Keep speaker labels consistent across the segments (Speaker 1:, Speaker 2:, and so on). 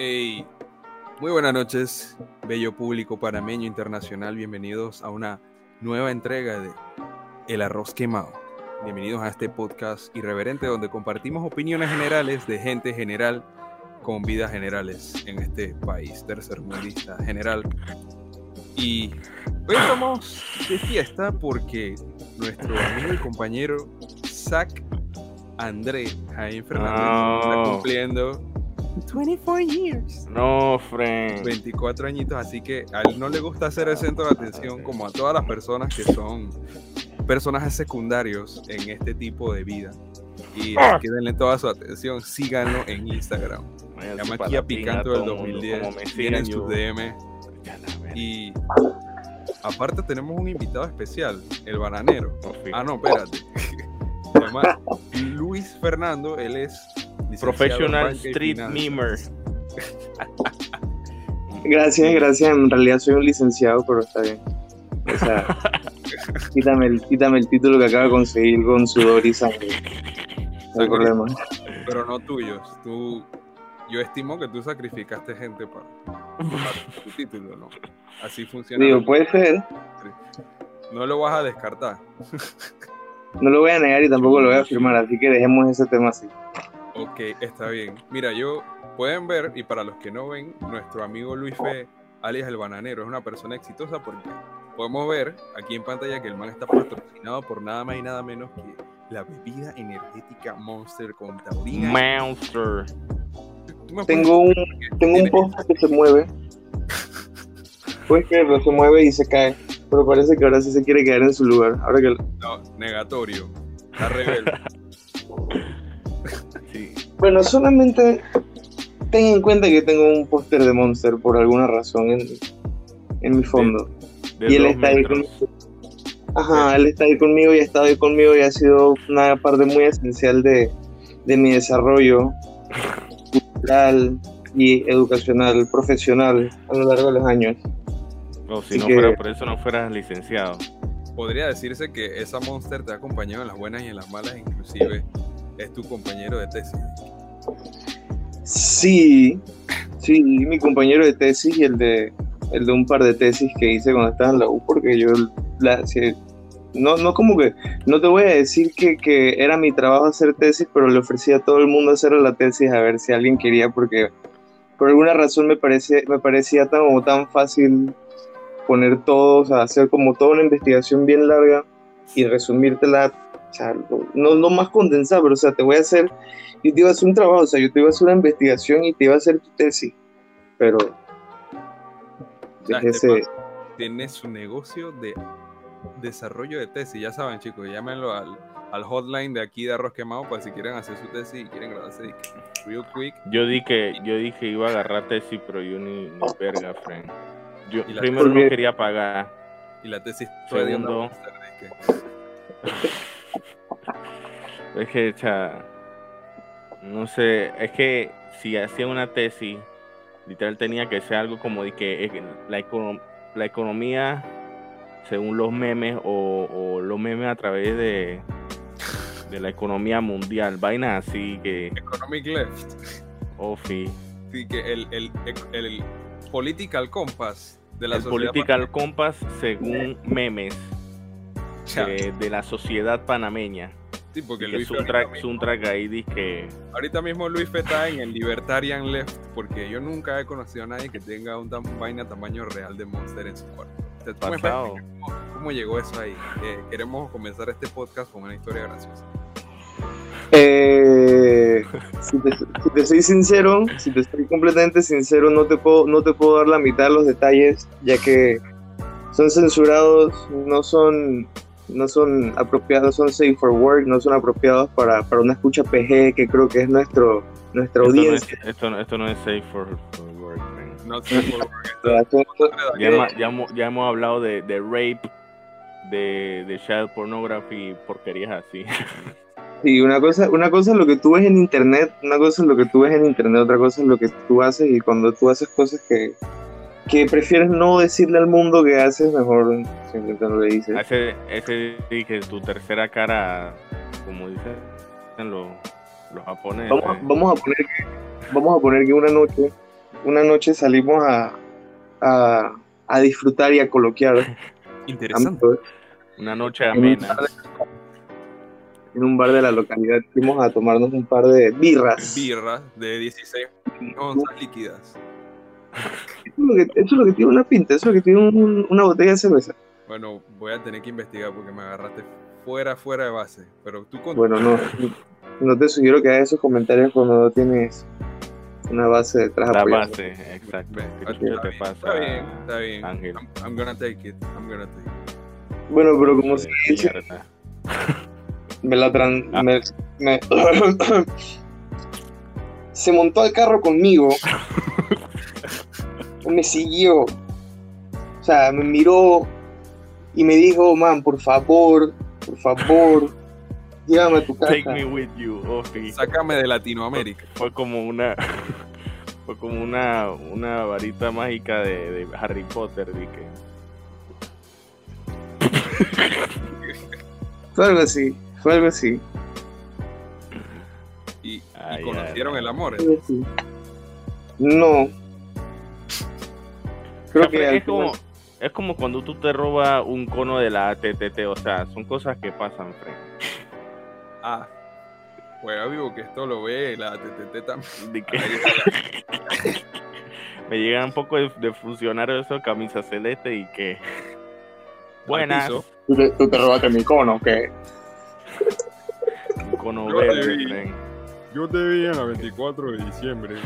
Speaker 1: Hey, muy buenas noches, bello público panameño internacional. Bienvenidos a una nueva entrega de El Arroz Quemado. Bienvenidos a este podcast irreverente donde compartimos opiniones generales de gente general con vidas generales en este país tercermundista general. Y hoy estamos de fiesta porque nuestro amigo y compañero Zach André Jaime Fernández está cumpliendo 24 years.
Speaker 2: No, friend.
Speaker 1: 24 añitos, así que a él no le gusta ser el centro de atención como a todas las personas que son personajes secundarios en este tipo de vida. Y denle toda su atención, síganlo en Instagram.
Speaker 2: Vaya
Speaker 1: Llama
Speaker 2: su
Speaker 1: aquí a
Speaker 2: palatina,
Speaker 1: Picando del
Speaker 2: todo mundo,
Speaker 1: 2010,
Speaker 2: como me
Speaker 1: tienen
Speaker 2: sigan,
Speaker 1: sus DM
Speaker 2: la
Speaker 1: y aparte tenemos un invitado especial, el bananero. Ah, no, espérate. Se llama Luis Fernando, él es
Speaker 2: Professional Street. Memer.
Speaker 3: Gracias, gracias. En realidad soy un licenciado, pero está bien. O sea, quítame el, quítame el título que acabo de conseguir con sudor y sangre. No hay problema.
Speaker 1: pero no tuyos. Tú, yo estimo que tú sacrificaste gente para, para tu título, ¿no? Así funciona.
Speaker 3: Digo, puede ser.
Speaker 1: No lo vas a descartar.
Speaker 3: No lo voy a negar y tampoco lo voy a afirmar, así que dejemos ese tema así.
Speaker 1: Ok, está bien. Mira, yo pueden ver, y para los que no ven, nuestro amigo Luis Fe, alias el bananero, es una persona exitosa porque podemos ver aquí en pantalla que el man está patrocinado por nada más y nada menos que la bebida energética Monster con taurina.
Speaker 2: Monster.
Speaker 1: ¿Tú me puedes-
Speaker 3: Tengo un, tengo un poste que se mueve. Puedes creerlo, se mueve y se cae. Pero parece que ahora sí se quiere quedar en su lugar. Ahora que
Speaker 1: No, negatorio. Está rebelde.
Speaker 3: Bueno, solamente ten en cuenta que tengo un póster de Monster por alguna razón en, en mi fondo.
Speaker 2: De
Speaker 3: y él está ahí
Speaker 2: metros.
Speaker 3: conmigo. Ajá, él está ahí conmigo y ha estado ahí conmigo y ha sido una parte muy esencial de, de mi desarrollo cultural y educacional, profesional a lo largo de los años.
Speaker 2: No, si
Speaker 3: Así
Speaker 2: no
Speaker 3: que-
Speaker 2: fuera por eso, no fueras licenciado.
Speaker 1: Podría decirse que esa Monster te ha acompañado en las buenas y en las malas, inclusive es tu compañero de tesis.
Speaker 3: Sí, sí, mi compañero de tesis y el de, el de un par de tesis que hice cuando estaba en la U, porque yo, la, no, no como que, no te voy a decir que, que era mi trabajo hacer tesis, pero le ofrecía a todo el mundo hacer la tesis a ver si alguien quería, porque por alguna razón me, parece, me parecía tan, como tan fácil poner todo, o sea, hacer como toda una investigación bien larga y resumírtela, o sea, no, no más condensada, pero o sea, te voy a hacer yo te iba a hacer un trabajo, o sea, yo te iba a hacer una investigación y te iba a hacer tu tesis, pero ese,
Speaker 1: Tiene su negocio de desarrollo de tesis. Ya saben, chicos, llámenlo al, al hotline de aquí de Arroz Quemado para si quieren hacer su tesis y quieren que real quick.
Speaker 2: Yo di que, yo dije iba a agarrar tesis, pero yo ni, ni verga, friend. Yo primero
Speaker 3: ¿Por
Speaker 2: no quería pagar.
Speaker 1: Y la tesis fue de
Speaker 2: Segundo.
Speaker 1: de
Speaker 2: Es que, no sé, es que si hacía una tesis, literal tenía que ser algo como de que eh, la, econo- la economía, según los memes o, o los memes a través de, de la economía mundial, vainas así que,
Speaker 1: Economic Left.
Speaker 2: oh, sí,
Speaker 1: que el, el, el, el political compass de la
Speaker 2: el
Speaker 1: sociedad
Speaker 2: political compass según memes de, de la sociedad panameña.
Speaker 1: Sí, porque
Speaker 2: que
Speaker 1: Luis
Speaker 2: Suntrack,
Speaker 1: ahorita mismo-
Speaker 2: Suntrack ahí dice que
Speaker 1: Ahorita mismo Luis está en el Libertarian Left, porque yo nunca he conocido a nadie que tenga un tam- vaina tamaño real de Monster en su cuarto. O sea, tú me
Speaker 2: pasado.
Speaker 1: ¿Cómo, cómo llegó eso ahí? Eh, queremos comenzar este podcast con una historia graciosa.
Speaker 3: Eh, si, te, si te soy sincero, si te estoy completamente sincero, no te puedo, no te puedo dar la mitad de los detalles, ya que son censurados, no son, no son apropiados, son safe for work, no son apropiados para, para una escucha PG, que creo que es nuestro, nuestra
Speaker 2: esto no, es,
Speaker 3: audiencia.
Speaker 2: esto, no- esto no es safe for, for work. man.
Speaker 1: No por qué.
Speaker 2: Ya, hemos- ya hemos, ya hemos hablado de, de rape, de, de child pornography, porquerías así.
Speaker 3: Sí, una cosa, una cosa es lo que tú ves en internet, una cosa es lo que tú ves en internet, otra cosa es lo que tú haces y cuando tú haces cosas que, que prefieres no decirle al mundo que haces, mejor simplemente no le dices.
Speaker 2: ese, ese que tu tercera cara, como dicen los, los japoneses.
Speaker 3: Vamos, a- vamos a poner que, vamos a poner que una noche una noche salimos a, a, a disfrutar y a coloquiar.
Speaker 1: Interesante.
Speaker 2: Una noche
Speaker 3: en un
Speaker 2: amena.
Speaker 3: bar de- En un bar de la localidad fuimos a tomarnos un par de birras.
Speaker 1: Birra de 16 onzas líquidas.
Speaker 3: Eso es, lo que, eso es lo que tiene una pinta, eso es lo que tiene un- una botella de cerveza.
Speaker 1: Bueno, voy a tener que investigar porque me agarraste fuera, fuera de base. Pero tú con
Speaker 3: Bueno, no, no te sugiero que hagas esos comentarios cuando no tienes una base detrás
Speaker 2: La
Speaker 3: apoyando.
Speaker 2: base, exacto. ¿Qué
Speaker 1: está
Speaker 2: te
Speaker 1: bien,
Speaker 2: pasa?
Speaker 1: Está bien, está bien.
Speaker 2: Ángel?
Speaker 1: I'm, I'm gonna take it. I'm gonna take it.
Speaker 3: Bueno, pero como se dice,
Speaker 2: mierda.
Speaker 3: me la tran-
Speaker 2: Ah.
Speaker 3: me- me- se montó al carro conmigo me siguió o sea me miró y me dijo man por favor por favor llévame a tu casa
Speaker 2: Take me with you, Ofi.
Speaker 1: Sácame de Latinoamérica.
Speaker 2: Fue como una. Fue como una, una varita mágica de, de Harry Potter. De
Speaker 3: fue algo así fue algo así
Speaker 1: Y, y conocieron
Speaker 2: ay,
Speaker 1: el amor.
Speaker 3: Fue algo así. no creo
Speaker 2: O sea,
Speaker 3: que al
Speaker 2: es, como,
Speaker 3: final-
Speaker 2: es como cuando tú te robas un cono de la ATTT. O sea, son cosas que pasan, Fred.
Speaker 1: Ah, juega vivo que esto lo ve la TTT también.
Speaker 2: De me llegan un poco de, de funcionarios esos camisa celeste y que. Buenas.
Speaker 3: ¿Tú te, tú te robaste mi cono ¿qué?
Speaker 2: Un cono
Speaker 1: Yo te
Speaker 2: verde,
Speaker 1: vi. Yo te vi en la 24 de diciembre.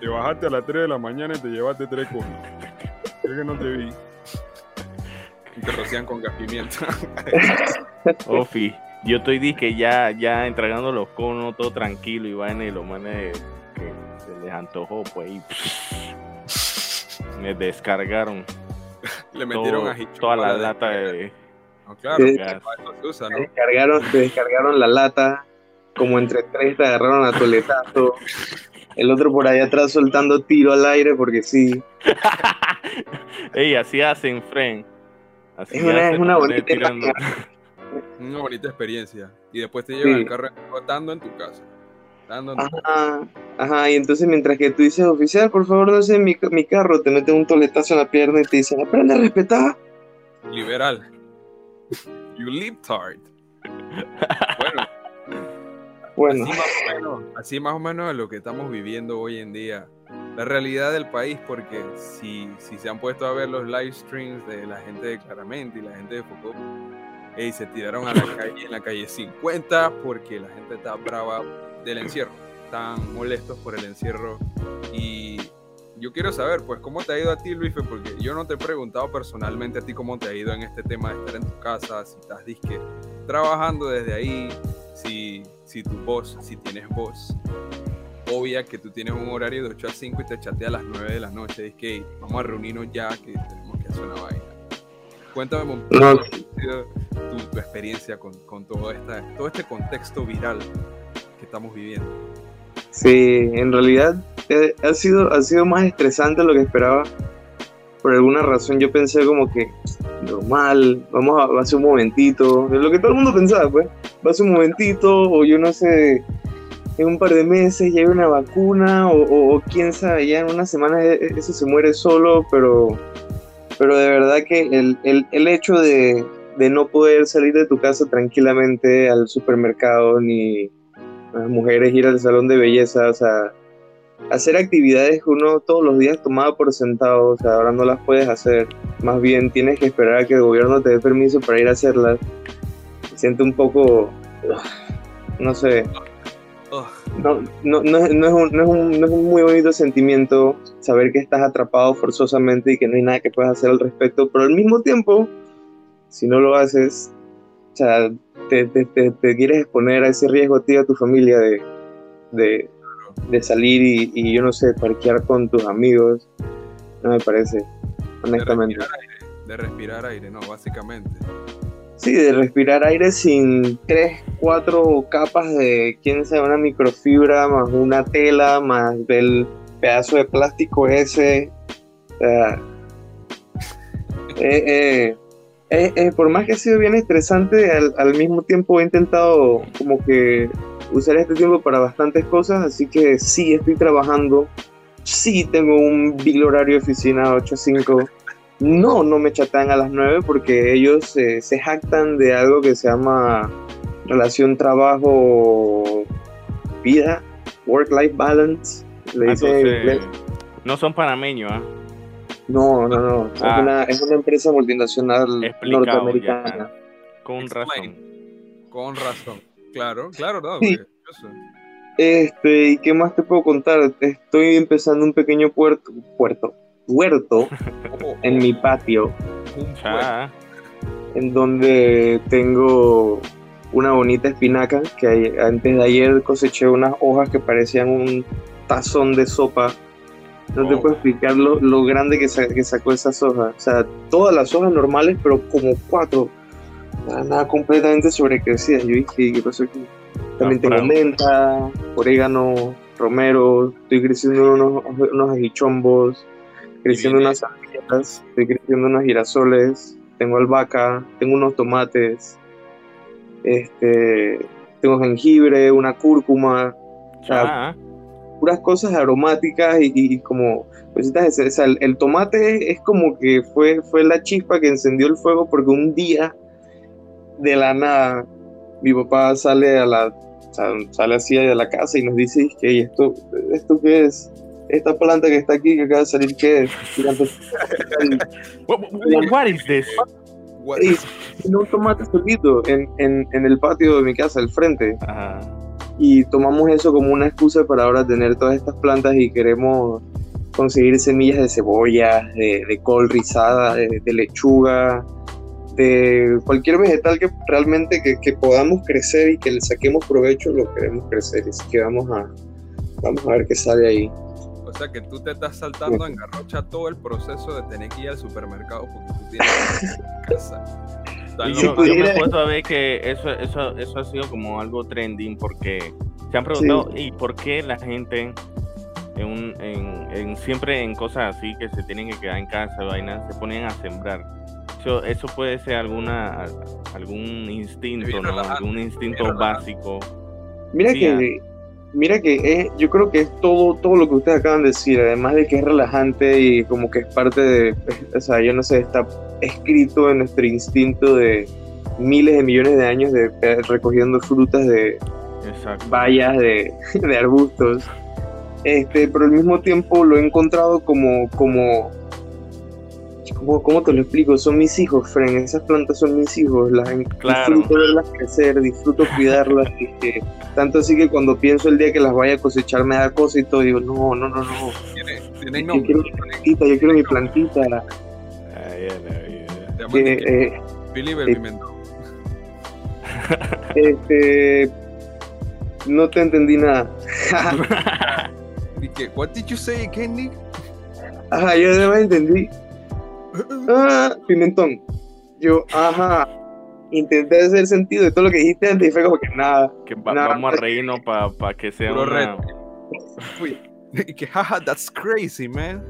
Speaker 1: Te bajaste a las 3 de la mañana y te llevaste tres conos. Es que no te vi. Y te rocian con gas pimienta.
Speaker 2: Ofi, yo estoy disque ya, ya entregando los conos todo tranquilo y vaina y los manes que se les antojó, pues y me descargaron
Speaker 1: Le metieron
Speaker 2: todo-
Speaker 1: ají.
Speaker 2: toda la lata de
Speaker 1: No, claro, se usa, ¿no?
Speaker 3: descargaron, te descargaron la lata, como entre tres te agarraron a toletazo, el otro por allá atrás soltando tiro al aire porque sí.
Speaker 2: Ey, así hacen, friend. Así
Speaker 3: Es una-
Speaker 2: hacen,
Speaker 3: es una bonita
Speaker 2: tirando-
Speaker 1: Una bonita experiencia. Y después te llevan
Speaker 3: Sí.
Speaker 1: el carro dando en tu casa. Dando en tu casa.
Speaker 3: Ajá, ajá, y entonces mientras que tú dices, oficial, por favor, no sé mi, mi carro, te meten un toletazo en la pierna y te dicen, aprende a respetar.
Speaker 1: Liberal. You libtard. Bueno,
Speaker 3: Bueno,
Speaker 1: Así más, o menos, así más o menos es lo que estamos viviendo hoy en día. La realidad del país, porque si, si se han puesto a ver los live streams de la gente de Claramente y la gente de Foucault, ey, se tiraron a la calle en la calle 50 porque la gente está brava del encierro. Están molestos por el encierro. Y yo quiero saber, pues, ¿cómo te ha ido a ti, Luis? Porque yo no te he preguntado personalmente a ti cómo te ha ido en este tema de estar en tu casa, si estás disque trabajando desde ahí, si, si tu voz, si tienes voz, obvia que tú tienes un horario de 8 a 5 y te chatea a las 9 de la noche, es que vamos a reunirnos ya, que tenemos que hacer una vaina. Cuéntame un poco
Speaker 3: No.
Speaker 1: tu, tu experiencia con, con todo, esta, todo este contexto viral que estamos viviendo.
Speaker 3: sí, en realidad eh, ha sido, ha sido más estresante de lo que esperaba. Por alguna razón yo pensé como que normal, vamos a, ser un momentito, es lo que todo el mundo pensaba, pues, ser un momentito, o yo no sé, en un par de meses ya hay una vacuna, o, o- o quién sabe, ya en unas semanas e- eso se muere solo, pero, pero de verdad que el, el- el hecho de, de no poder salir de tu casa tranquilamente al supermercado, ni las mujeres ir al salón de belleza, o sea, hacer actividades que uno todos los días tomaba por sentado, o sea, ahora no las puedes hacer, más bien tienes que esperar a que el gobierno te dé permiso para ir a hacerlas. Me siento un poco, no sé, no, no, no, es, no es un, no es un- no es un muy bonito sentimiento saber que estás atrapado forzosamente y que no hay nada que puedas hacer al respecto, pero al mismo tiempo, si no lo haces, o sea, te, te, te- te quieres exponer a ese riesgo a ti y a tu familia de, de, de salir y, y, yo no sé, parquear con tus amigos, no me parece,
Speaker 1: de
Speaker 3: honestamente.
Speaker 1: respirar aire, de respirar aire, no, básicamente.
Speaker 3: Sí, de respirar aire sin tres, cuatro capas de, quién sabe, una microfibra, más una tela, más el pedazo de plástico ese. Eh, eh, eh, eh, por más que ha sido bien estresante, al, al mismo tiempo he intentado como que usar este tiempo para bastantes cosas, así que sí, estoy trabajando, sí tengo un big horario de oficina 8 a 5. No, no me chatan a las 9 porque ellos eh, se jactan de algo que se llama relación trabajo-vida, work-life balance. Le
Speaker 2: Ah,
Speaker 3: dicen en
Speaker 2: entonces,
Speaker 3: inglés.
Speaker 2: no son panameños, ¿ah?
Speaker 3: No, no, no. Es,
Speaker 2: Ah.
Speaker 3: una, es una empresa multinacional
Speaker 2: Explicado
Speaker 3: norteamericana.
Speaker 2: ya. Con
Speaker 1: Explain.
Speaker 2: razón.
Speaker 1: Con razón. Claro, claro, no.
Speaker 3: Sí.
Speaker 1: porque eso-
Speaker 3: Este, ¿y qué más te puedo contar? Estoy empezando un pequeño puerto, puerto, huerto
Speaker 1: Oh,
Speaker 3: en mi patio,
Speaker 1: puerto.
Speaker 3: En donde tengo una bonita espinaca que ay- antes de ayer coseché unas hojas que parecían un tazón de sopa. No te
Speaker 2: Oh.
Speaker 3: puedo explicar lo, lo grande que, sa- que sacó esas hojas. O sea, todas las hojas normales, pero como cuatro. Nada, nada completamente sobrecrecidas. Yo dije, ¿qué pasó aquí? También tengo
Speaker 2: bravo.
Speaker 3: menta, orégano, romero. Estoy creciendo unos, unos ajichombos, creciendo unas zanahorias, estoy creciendo unos girasoles. Tengo albahaca, tengo unos tomates. Este, tengo jengibre, una cúrcuma
Speaker 2: Ya.
Speaker 3: puras cosas aromáticas y, y como cositas o sea, el, el tomate es como que fue, fue la chispa que encendió el fuego porque un día de la nada mi papá sale a la sale así de la casa y nos dice que "Ey, esto esto qué es esta planta que está aquí que acaba de salir qué es Y
Speaker 2: What, what- what is this?
Speaker 1: What
Speaker 3: "Ey,
Speaker 1: is-
Speaker 3: tiene un tomate solito en, en, en el patio de mi casa al frente
Speaker 2: Ajá.
Speaker 3: y tomamos eso como una excusa para ahora tener todas estas plantas y queremos conseguir semillas de cebolla, de, de col rizada, de, de lechuga, de cualquier vegetal que realmente que, que podamos crecer y que le saquemos provecho, lo queremos crecer. Así que vamos a, vamos a ver qué sale ahí.
Speaker 1: O sea que tú te estás saltando en garrocha todo el proceso de tener que ir al supermercado porque tú tienes casa. Están
Speaker 2: Y
Speaker 1: los
Speaker 3: si
Speaker 2: yo,
Speaker 1: malos.
Speaker 2: yo me
Speaker 3: pudiera-
Speaker 2: he puesto a ver que eso, eso, eso ha sido como algo trending porque se han preguntado, ¿y por qué la gente en, un- en, en- siempre en cosas así que se tienen que quedar en casa, vainas, se ponen a sembrar? Eso, eso puede ser alguna algún instinto, ¿no?
Speaker 1: relajante,
Speaker 2: Algún instinto básico.
Speaker 3: Mira
Speaker 2: Sí,
Speaker 3: que, mira que es, yo creo que es todo, todo lo que ustedes acaban de decir, además de que es relajante y como que es parte de, o sea, yo no sé, está escrito en nuestro instinto de miles de millones de años de eh, recogiendo frutas de
Speaker 2: Exacto.
Speaker 3: bayas, de, de arbustos. Este, pero al mismo tiempo lo he encontrado como, como, ¿cómo te lo explico? Son mis hijos, Fren, esas plantas son mis hijos, las
Speaker 2: Claro.
Speaker 3: disfruto verlas crecer, disfruto cuidarlas, que- tanto así que cuando pienso el día que las vaya a cosechar me da cosa y todo, digo, no, no, no, no,
Speaker 1: Tiene-
Speaker 3: yo
Speaker 1: nombre.
Speaker 3: quiero mi plantita, yo quiero mi plantita,
Speaker 2: ay.
Speaker 1: Se llaman
Speaker 3: que, eh,
Speaker 1: Billy
Speaker 3: eh,
Speaker 1: Pimentón.
Speaker 3: este, no te entendí nada.
Speaker 1: Y que, what did you say again, Nick?
Speaker 3: Ajá, yo además entendí. Ah, pimentón. Yo, ajá. Intenté hacer sentido de todo lo que dijiste antes y fue como que nada.
Speaker 2: que va- vamos a reírnos para que sea
Speaker 1: Puro
Speaker 2: una...
Speaker 1: reto. Uy, Y que, jaja, that's crazy, man.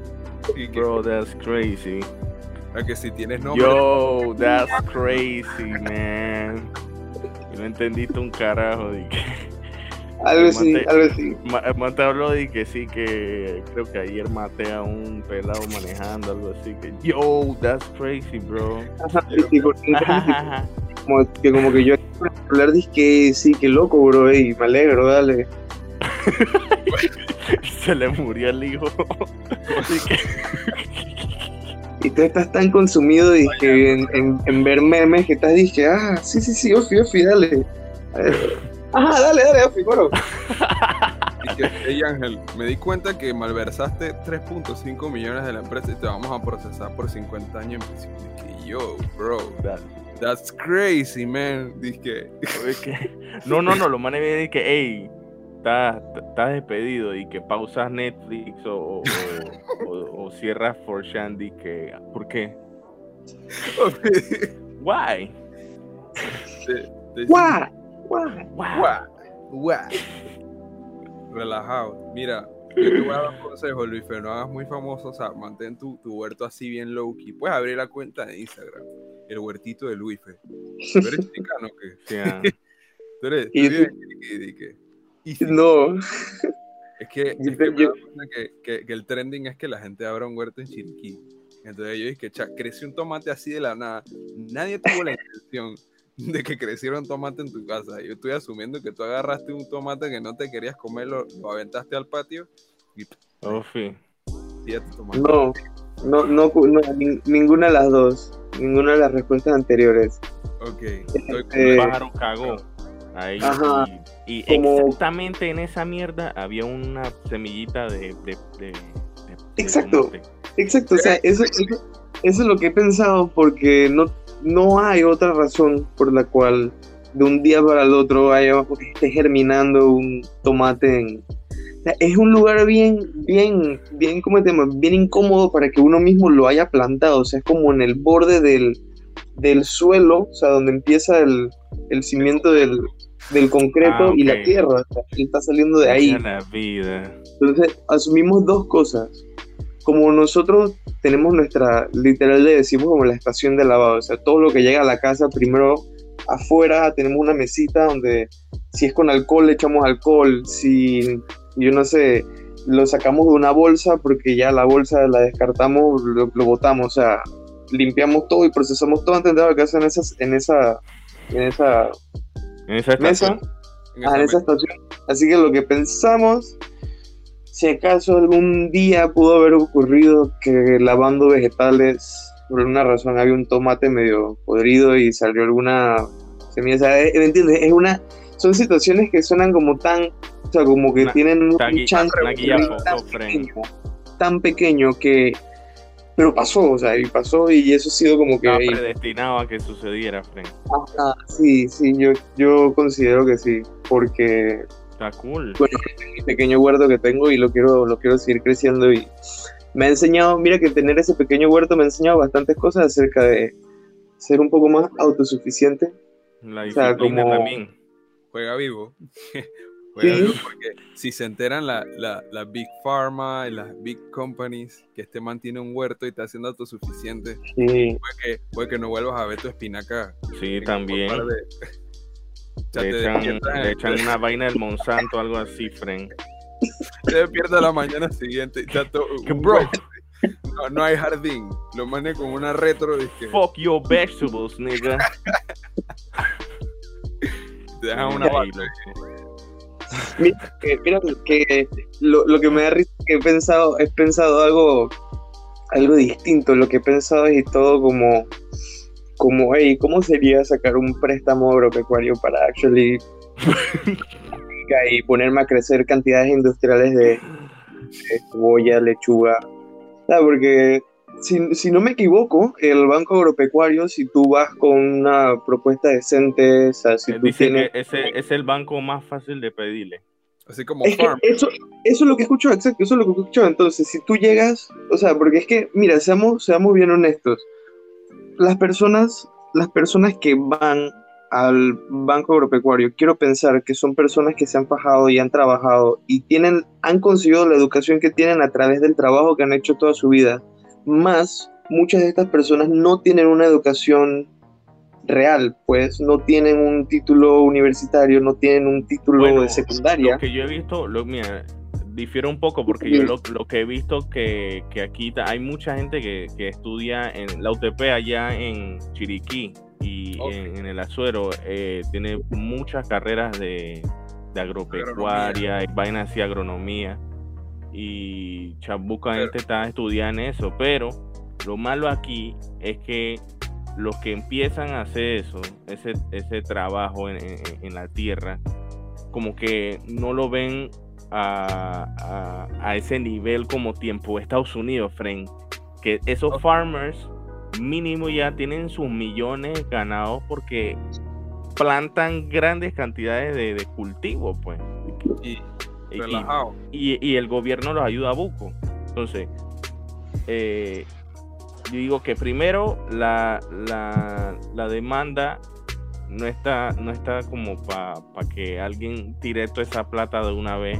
Speaker 1: Y que,
Speaker 2: Bro, that's crazy.
Speaker 1: a que si tienes nombre.
Speaker 2: Yo, that's crazy, man. Yo no entendiste un carajo. De que,
Speaker 3: Algo así,
Speaker 2: Mate-
Speaker 3: algo así.
Speaker 2: Ma- Ma- te habló de que sí, que creo que ayer maté a un pelado manejando, algo así. Que yo, that's crazy, bro.
Speaker 3: Ajá, sí, porque como, que como que yo hablar dije que sí, que loco, bro, y me alegro, dale.
Speaker 2: Se le murió el hijo. Así que,
Speaker 3: Y tú estás tan consumido dije, en, en, en ver memes que estás dije, ah, sí, sí, sí, Ofi, Ofi, dale. Ajá, dale, dale.
Speaker 1: Y que, hey Ángel, me di cuenta que malversaste 3.5 millones de la empresa y te vamos a procesar por 50 años. Y que, yo, bro,
Speaker 2: that-
Speaker 1: that's crazy, man. Dije,
Speaker 2: no, no, no, lo manes y que, hey, estás despedido y que pausas Netflix o, o, o- o cierras for Shandy. Que, ¿Por qué? Why?
Speaker 1: Te-
Speaker 3: ¡Guau! ¡Guau!
Speaker 2: Wow.
Speaker 1: Guau, guau. Relajado. Mira, yo te voy a dar un consejo, Luis, pero no hagas muy famoso, o sea, mantén tu, tu huerto así bien low key. Puedes abrir la cuenta de Instagram, el huertito de Luis. ¿Tú eres chicano o qué?
Speaker 2: Sí, ah.
Speaker 1: ¿Tú eres?
Speaker 3: Y-
Speaker 1: tú si-
Speaker 3: No.
Speaker 1: Es que, es que, me
Speaker 3: yo-
Speaker 1: da cuenta que, que- que el trending es que la gente abra un huerto en Chiriquí. Entonces yo dije que cha, crece un tomate así de la nada. Nadie tuvo la intención de que creciera un tomate en tu casa. Yo estoy asumiendo que tú agarraste un tomate que no te querías comer, lo, lo aventaste al patio y
Speaker 2: Oh, sí.
Speaker 3: No, no, no, no, nin- ninguna de las dos. Ninguna de las respuestas anteriores.
Speaker 1: Ok. estoy con-
Speaker 3: Eh,
Speaker 2: Un pájaro cagó. Ahí.
Speaker 3: Ajá.
Speaker 2: Y, y
Speaker 3: Como-
Speaker 2: exactamente en esa mierda había una semillita de. de, de- de-
Speaker 3: Exacto. Exacto, o sea, eso, eso, eso es lo que he pensado porque no, no hay otra razón por la cual de un día para el otro haya, esté germinando un tomate en... es un lugar bien, bien, bien, ¿cómo se llama? Bien incómodo para que uno mismo lo haya plantado, o sea, es como en el borde del, del suelo, o sea, donde empieza el, el cimiento del, del concreto
Speaker 2: Ah,
Speaker 3: y la tierra, o sea, y está saliendo de ahí.
Speaker 2: La vida.
Speaker 3: Entonces, asumimos dos cosas. Como nosotros tenemos nuestra, literal le decimos como la estación de lavado, o sea, todo lo que llega a la casa, primero afuera tenemos una mesita donde si es con alcohol le echamos alcohol, si yo no sé, lo sacamos de una bolsa porque ya la bolsa la descartamos, lo, lo botamos, o sea, limpiamos todo y procesamos todo antes de la casa en, esas, en esa, en esa
Speaker 2: En esa
Speaker 3: mesa.
Speaker 2: estación.
Speaker 1: en
Speaker 3: Ah, en esa estación. Así que lo que pensamos, si acaso algún día pudo haber ocurrido que lavando vegetales, por alguna razón había un tomate medio podrido y salió alguna semilla. O sea, eh, ¿me entiendes? Es una, son situaciones que suenan como tan, o sea, como que
Speaker 2: Una-
Speaker 3: tienen un
Speaker 2: Una
Speaker 3: chance
Speaker 2: una guía
Speaker 3: tan pequeño, tan pequeño que, pero pasó, o sea, y pasó y eso ha sido como que...
Speaker 2: Estaba predestinado a que sucediera, friend.
Speaker 3: ajá, sí, sí, yo, yo considero que sí, porque
Speaker 2: Está cool.
Speaker 3: Bueno, mi pequeño huerto que tengo y lo quiero, lo quiero seguir creciendo y me ha enseñado, mira que tener ese pequeño huerto me ha enseñado bastantes cosas acerca de ser un poco más autosuficiente.
Speaker 2: La
Speaker 3: o sea, como-
Speaker 2: también.
Speaker 1: juega vivo. juega
Speaker 3: Sí.
Speaker 1: vivo porque si se enteran la, la, la Big Pharma y las Big Companies que este man tiene un huerto y está siendo autosuficiente,
Speaker 3: Sí,
Speaker 1: puede que, puede que no vuelvas a ver tu espinaca.
Speaker 2: Sí, también.
Speaker 1: Sea,
Speaker 2: Le
Speaker 1: te
Speaker 2: echan, le una vaina del Monsanto, algo así, friend.
Speaker 1: te despiertas la mañana siguiente un
Speaker 2: bro.
Speaker 1: No, no hay jardín. Lo manes con una retro y que
Speaker 2: Fuck your vegetables, nigga.
Speaker 1: te dejan una vaca.
Speaker 2: loco.
Speaker 3: mira que, mira que lo, lo que me da risa es que he pensado, he pensado algo, algo distinto. Lo que he pensado es y todo como, como, hey, ¿cómo sería sacar un préstamo agropecuario para actually y ponerme a crecer cantidades industriales de, de cebolla, lechuga. Ah, porque si, si no me equivoco, el Banco Agropecuario, si tú vas con una propuesta decente, o sea, si
Speaker 2: Él
Speaker 3: tú
Speaker 2: dice
Speaker 3: tienes...
Speaker 2: que ese es el banco más fácil de pedirle.
Speaker 1: Así como
Speaker 3: Es
Speaker 1: farm.
Speaker 3: eso, eso es lo que escucho, exacto, eso es lo que escucho. Entonces, si tú llegas, o sea, porque es que, mira, seamos, seamos bien honestos. Las personas, las personas que van al Banco Agropecuario, quiero pensar que son personas que se han fajado y han trabajado y tienen, han conseguido la educación que tienen a través del trabajo que han hecho toda su vida. Más, muchas de estas personas no tienen una educación real, pues no tienen un título universitario, no tienen un título
Speaker 2: Bueno,
Speaker 3: de secundaria.
Speaker 2: Lo que yo he visto, lo, mira, difiere un poco porque yo lo, lo que he visto que, que aquí hay mucha gente que, que estudia en la UTP allá en Chiriquí y en, en el Azuero eh, tiene muchas carreras de, de agropecuaria y vainas así, agronomía. Y chabuca
Speaker 1: Pero-
Speaker 2: gente está estudiando eso, pero lo malo aquí es que los que empiezan a hacer eso, ese, ese trabajo en, en- en la tierra, como que no lo ven a, a- a ese nivel como tiempo Estados Unidos, friend. Que esos farmers mínimo ya tienen sus millones ganados porque plantan grandes cantidades de, de cultivo, pues.
Speaker 1: Y
Speaker 2: Y- y-
Speaker 1: relajado.
Speaker 2: y, y el gobierno los ayuda a buco. Entonces, eh, yo digo que primero la, la, la demanda no está, no está como para que alguien tire toda esa plata de una vez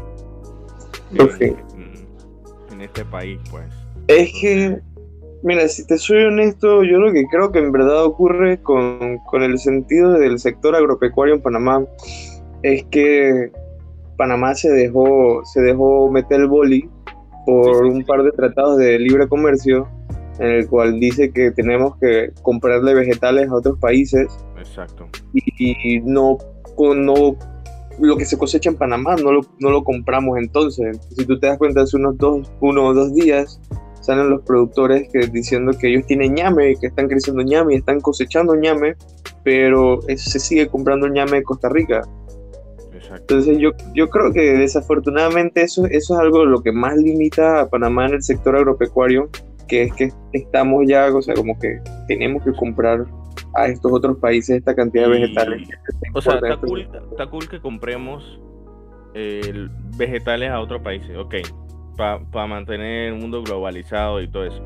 Speaker 2: en- en este país, pues.
Speaker 3: Es que, mira, si te soy honesto, yo lo que creo que en verdad ocurre con, con el sentido del sector agropecuario en Panamá es que Panamá se dejó, se dejó meter el boli por un par de tratados de libre comercio en el cual dice que tenemos que comprarle vegetales a otros países.
Speaker 2: Exacto.
Speaker 3: Y, no, no lo que se cosecha en Panamá no lo, no lo compramos entonces. Si tú te das cuenta, hace unos dos, uno o dos días salen los productores que, diciendo que ellos tienen ñame, que están creciendo ñame y están cosechando ñame, pero se sigue comprando ñame en Costa Rica. Entonces yo, yo creo que desafortunadamente eso, eso es algo lo que más limita a Panamá en el sector agropecuario, que es que estamos ya, o sea, como que tenemos que comprar a estos otros países esta cantidad de vegetales.
Speaker 2: O sea, está cool, está cool, que compremos eh, vegetales a otros países, ok, para mantener el mundo globalizado y todo eso.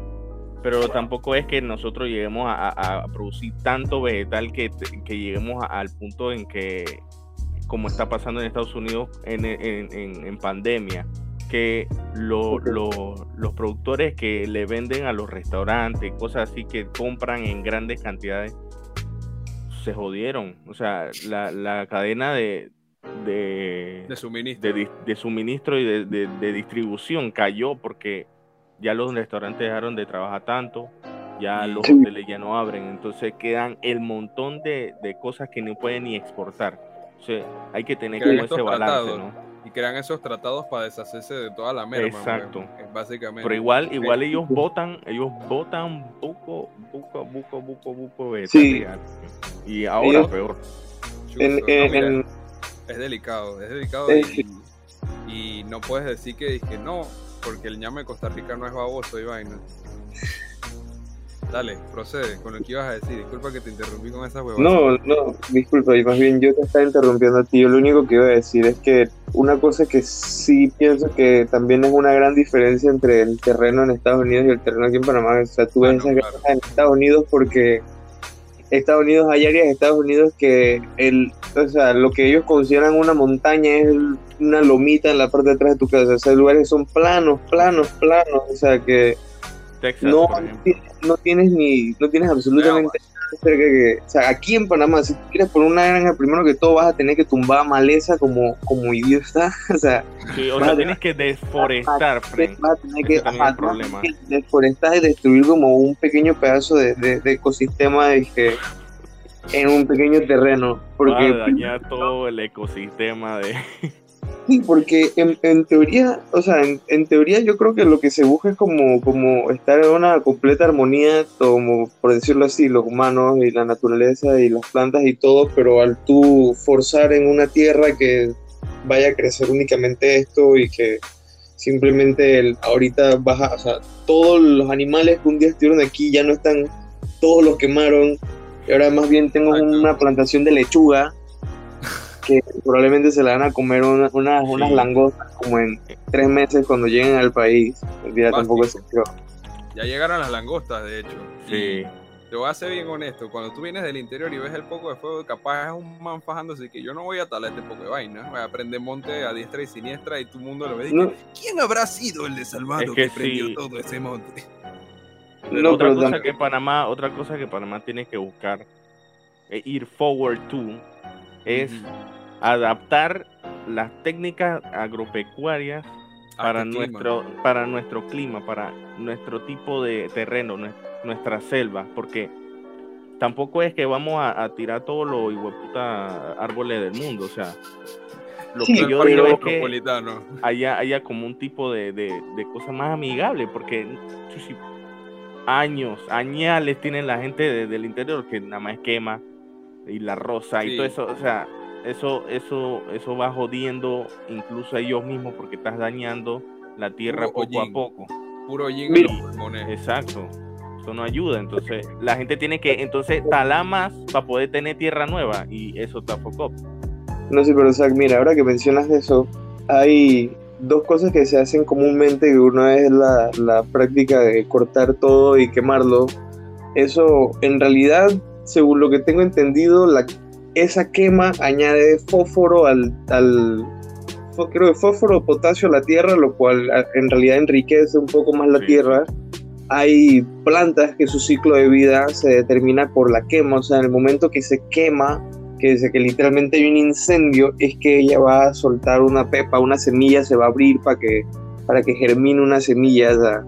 Speaker 2: Pero tampoco es que nosotros lleguemos a, producir tanto vegetal que, que lleguemos al punto en que como está pasando en Estados Unidos en, pandemia, que los productores que le venden a los restaurantes, cosas así que compran en grandes cantidades, se jodieron. O sea, la, cadena de, de,
Speaker 1: suministro,
Speaker 2: de, suministro y de, distribución cayó porque ya los restaurantes dejaron de trabajar tanto, ya los hoteles ya no abren, entonces quedan el montón de, de cosas que no pueden ni exportar. Hay que tener como ese balance, ¿no?
Speaker 1: Y crean esos tratados para deshacerse de toda la merma.
Speaker 2: Exacto.
Speaker 1: básicamente.
Speaker 2: Pero igual, igual ellos votan, ellos votan buco, buco, buco, buco, buco
Speaker 3: sí.
Speaker 2: Y ahora peor.
Speaker 1: es delicado, es delicado y, no puedes decir que, que no, porque el ñame de Costa Rica no es baboso y vaina. Dale, procede con lo que ibas a decir. Disculpa que te interrumpí con esa huevada.
Speaker 3: No, no, disculpa, y más bien yo te estaba interrumpiendo a ti. Yo lo único que iba a decir es que una cosa que sí pienso que también es una gran diferencia entre el terreno en Estados Unidos y el terreno aquí en Panamá. O sea, tú ves esas claro. en Estados Unidos porque Estados Unidos hay áreas de Estados Unidos que el, o sea, lo que ellos consideran una montaña es una lomita en la parte de atrás de tu casa. O sea, lugares son planos, planos, planos. O sea, que no, no tienes ni, no tienes absolutamente nada cerca que, o sea, aquí en Panamá, si quieres poner una granja, primero que todo vas a tener que tumbar maleza como, como idiota, o sea,
Speaker 2: sí, o sea, tienes que desforestar, Frank.
Speaker 3: Vas a tener que, desforestar y destruir como un pequeño pedazo de, de, ecosistema de que en un pequeño terreno, porque
Speaker 2: dañar todo el ecosistema de
Speaker 3: Sí, porque en, teoría, o sea, en, teoría yo creo que lo que se busca es como, como estar en una completa armonía, como por decirlo así, los humanos y la naturaleza y las plantas y todo, pero al tú forzar en una tierra que vaya a crecer únicamente esto y que simplemente el, ahorita baja, o sea, todos los animales que un día estuvieron aquí ya no están, todos los quemaron, y ahora más bien tengo una plantación de lechuga que probablemente se la van a comer unas langostas como en tres meses cuando lleguen al país. tampoco
Speaker 1: Ya llegaron las langostas, de hecho.
Speaker 2: Sí.
Speaker 1: te voy a ser bien honesto, cuando tú vienes del interior y ves el poco de fuego, capaz es un man fajándose que yo no voy a talar este poco de vaina, voy a prender monte a diestra y siniestra y todo el mundo lo ve. ¿Quién habrá sido el de Salvador que, prendió todo ese monte?
Speaker 2: otra cosa que Panamá, otra cosa que Panamá tiene que buscar, es ir forward to, es adaptar las técnicas agropecuarias para nuestro, para nuestro clima, para nuestro tipo de terreno, nuestra selva, porque tampoco es que vamos a, tirar todos los árboles del mundo, o sea, lo que yo digo es que haya, haya como un tipo de, de, cosa más amigable, porque años, añales tienen la gente del interior que nada más quema y la rosa y todo eso, o sea, eso, eso, eso va jodiendo incluso a ellos mismos porque estás dañando la tierra poco a poco.
Speaker 1: Puro yin
Speaker 2: Exacto. Eso no ayuda. Entonces, la gente tiene que entonces talar más para poder tener tierra nueva y eso está poco.
Speaker 3: No sé, pero Zach, mira, ahora que mencionas eso, hay dos cosas que se hacen comúnmente. Una es la, la práctica de cortar todo y quemarlo. Eso, en realidad, según lo que tengo entendido, la esa quema añade fósforo al, al creo fósforo potasio a la tierra, lo cual en realidad enriquece un poco más la tierra. Hay plantas que su ciclo de vida se determina por la quema, o sea, en el momento que se quema que dice que literalmente hay un incendio, es que ella va a soltar una pepa, una semilla se va a abrir para que, para que germine una semilla.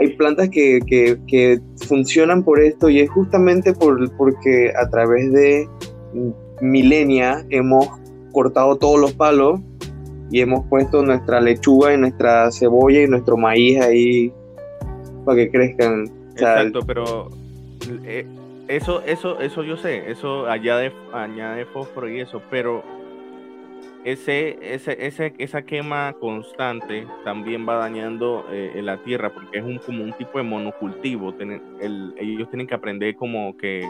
Speaker 3: Hay plantas que, que, funcionan por esto y es justamente por, porque a través de milenia hemos cortado todos los palos y hemos puesto nuestra lechuga y nuestra cebolla y nuestro maíz ahí para que crezcan.
Speaker 2: Exacto, pero eh, eso, eso, eso yo sé, eso añade, añade fósforo y eso, pero ese, ese, ese, esa quema constante también va dañando eh, la tierra porque es un, como un tipo de monocultivo. ellos tienen que aprender como que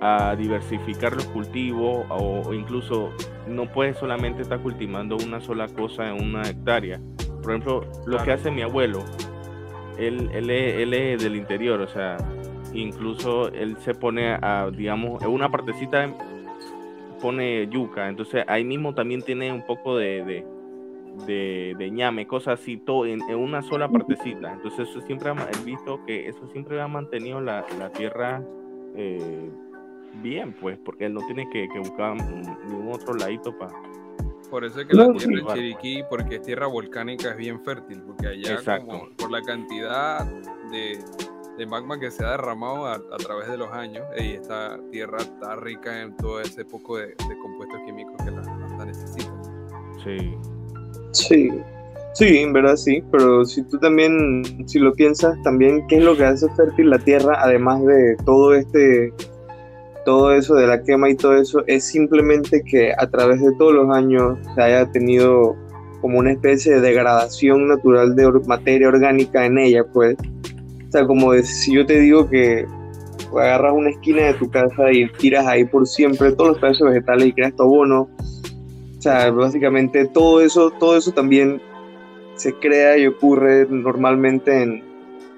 Speaker 2: a diversificar los cultivos o, incluso no puedes solamente estar cultivando una sola cosa en una hectárea. Por ejemplo, lo que hace mi abuelo, él, él, es, él es del interior, o sea, incluso él se pone a, digamos, en una partecita pone yuca, entonces ahí mismo también tiene un poco de, de, ñame, cosas así, todo en, una sola partecita. Entonces eso siempre ha visto que eso siempre ha mantenido la, tierra eh, bien, pues, porque él no tiene que, buscar ningún otro ladito para...
Speaker 1: Por eso es que la tierra de Chiriquí, porque es tierra volcánica, es bien fértil, porque allá como por la cantidad de de magma que se ha derramado a, través de los años y esta tierra está rica en todo ese poco de, compuestos químicos que la planta necesita.
Speaker 2: Sí.
Speaker 3: Sí. Sí, en verdad sí, pero si tú también, si lo piensas, también qué es lo que hace fértil la tierra, además de todo este, todo eso de la quema y todo eso, es simplemente que a través de todos los años se haya tenido como una especie de degradación natural de materia orgánica en ella, pues, o sea, como si yo te digo que agarras una esquina de tu casa y tiras ahí por siempre todos los pedazos vegetales y creas tu abono. O sea, básicamente todo eso, todo eso también se crea y ocurre normalmente en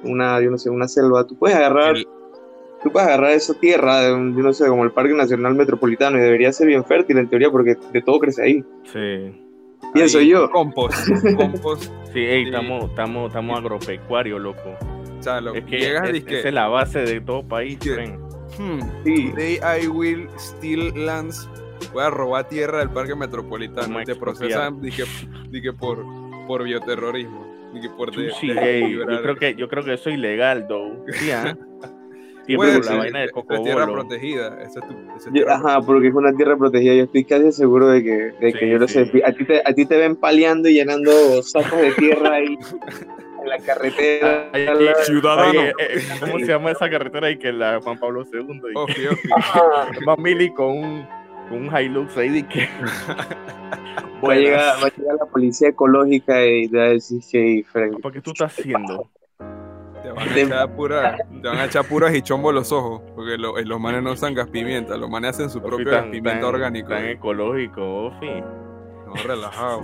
Speaker 3: una, yo no sé, una selva. Tú puedes agarrar, tú puedes agarrar esa tierra, yo no sé, como el Parque Nacional Metropolitano y debería ser bien fértil en teoría porque de todo crece ahí.
Speaker 2: Sí.
Speaker 3: Pienso yo.
Speaker 1: Compost. compost.
Speaker 2: Sí, estamos, estamos, estamos agropecuarios, loco
Speaker 1: es que llegas
Speaker 2: es, es la base de todo país.
Speaker 1: Hmm, today I will steal lands. Voy a robar tierra del parque metropolitano. te procesan dije, dije, por, por bioterrorismo. Dije, por de,
Speaker 2: sí, yo creo que yo creo que eso es ilegal, though. Sí, ¿eh? la vaina de
Speaker 1: Es tierra protegida. Esa es tu,
Speaker 3: ajá, porque es una tierra protegida. Yo estoy casi seguro de que, de que yo lo sé. A ti, te, a ti te ven paleando y llenando sacos de tierra ahí. en la carretera.
Speaker 2: Ciudadano. Eh, eh, ¿Cómo se llama esa carretera ahí que la Juan Pablo II?
Speaker 1: Okay, okay.
Speaker 2: Mamili con un, con un Hilux ahí de que.
Speaker 3: va, a llegar, va a llegar la policía ecológica y te va a decir, hey, Frank.
Speaker 2: ¿Qué tú estás haciendo?
Speaker 1: Te van a echar pura, te van a echar puras y chombo los ojos, porque lo, los manes no usan gas pimienta, los manes hacen su propio gas pimienta orgánico.
Speaker 2: Tan ecológico, Ofi.
Speaker 1: No, relajado.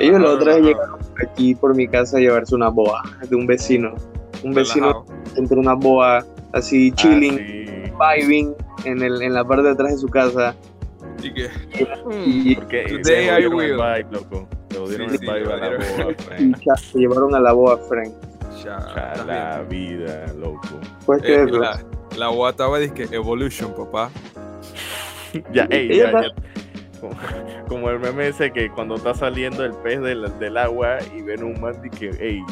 Speaker 3: Ellos los otros llegaron aquí por mi casa a llevarse una boa de un vecino. Un vecino entre una boa así ah, chilling, vibing en, el, en la parte de atrás de su casa.
Speaker 1: Y que.
Speaker 2: Y, Porque today I will. Vibe, loco. Se dieron el vibe a la boa, Frank.
Speaker 3: Se llevaron a la boa, Frank.
Speaker 2: Ya, la vida, loco.
Speaker 3: Pues que
Speaker 1: la, la boa estaba que Evolution, papá.
Speaker 2: ya, ey, ya, ya como, el meme ese que cuando está saliendo el pez del, del agua y ven un man y que, hey,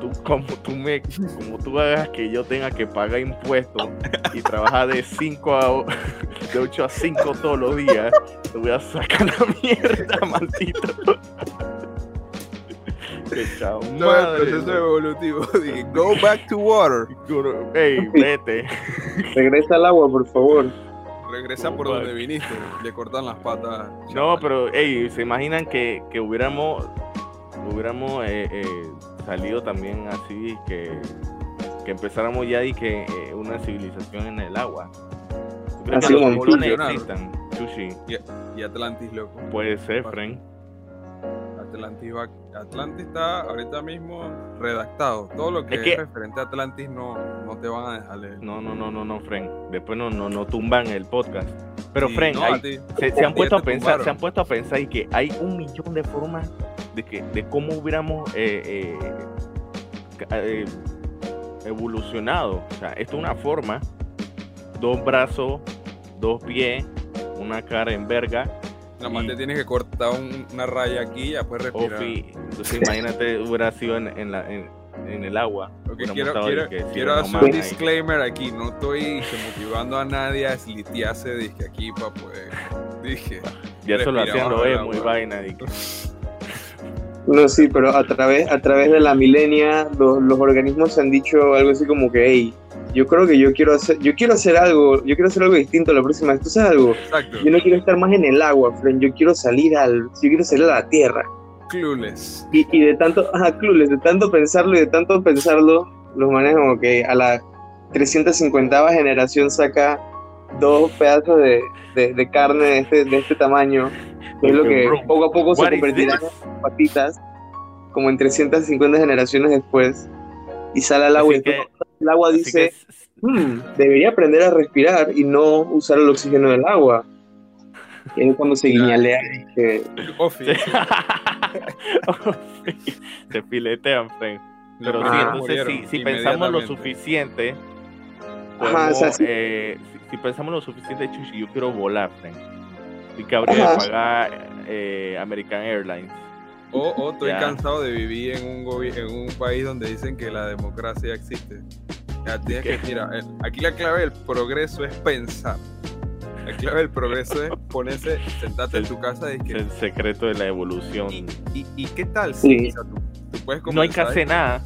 Speaker 2: tú, como tú me, como tú hagas que yo tenga que pagar impuestos y trabajar de 5 a de 8 a 5 todos los días, te voy a sacar la mierda, maldito.
Speaker 1: chao, no es proceso evolutivo. go back to water.
Speaker 2: Hey, vete.
Speaker 3: Regresa al agua, por favor
Speaker 1: regresa por donde viniste, le cortan las patas.
Speaker 2: No, pero, hey, ¿se imaginan que, que hubiéramos, hubiéramos eh, eh, salido también así, que, que empezáramos ya y que eh, una civilización en el agua?
Speaker 3: Así como
Speaker 2: Sushi.
Speaker 1: Y, Atlantis, loco.
Speaker 2: Puede ser, Frank.
Speaker 1: Atlantis, Atlantis está ahorita mismo redactado. Todo lo que es, referente a Atlantis no, no te van a dejar leer.
Speaker 2: No, no, no, no, no, Frank. Después no, no, no tumban el podcast. Pero, Frank, se, han puesto a pensar, se han puesto a pensar y que hay un millón de formas de que, de cómo hubiéramos eh, eh, eh, evolucionado. O sea, esto es una forma, dos brazos, dos pies, una cara en verga.
Speaker 1: Nada más te tienes que cortar una raya aquí y ya puedes respirar.
Speaker 2: Entonces imagínate hubiera sido en, en, la, en, en el agua.
Speaker 1: quiero, quiero, quiero hacer un disclaimer aquí. No estoy motivando a nadie a slitearse dije, aquí para poder. Dije.
Speaker 2: Ya eso lo hacían lo muy vaina.
Speaker 3: No, sí, pero a través, a través de la milenia, los, los organismos han dicho algo así como que, hey, yo creo que yo quiero hacer, yo quiero hacer algo, yo quiero hacer algo distinto la próxima vez. ¿Tú sabes algo? Exacto. Yo no quiero estar más en el agua, friend. Yo quiero salir al, yo quiero salir a la tierra.
Speaker 1: Clueless.
Speaker 3: Y, y de tanto, ajá, clueless, de tanto pensarlo y de tanto pensarlo, los manes como que a la 350 generación saca dos pedazos de, de, carne de este, de este tamaño, que es lo que poco a poco se convertirán en patitas, como en 350 generaciones después, y sale al agua y el agua dice, hmm, debería aprender a respirar y no usar el oxígeno del agua. Y es cuando se guiñalea que...
Speaker 2: se filetean, Pero sí, entonces si, pensamos lo suficiente, eh, si, pensamos lo suficiente, Chuchi, yo quiero volar, friend. Y que habría que pagar eh, American Airlines.
Speaker 1: O, estoy cansado de vivir en un, en un país donde dicen que la democracia existe. que, mira, aquí la clave del progreso es pensar. La clave del progreso es ponerse, sentarte en tu casa y que...
Speaker 2: el secreto de la evolución.
Speaker 1: ¿Y, qué tal? Sí.
Speaker 2: no hay que hacer nada.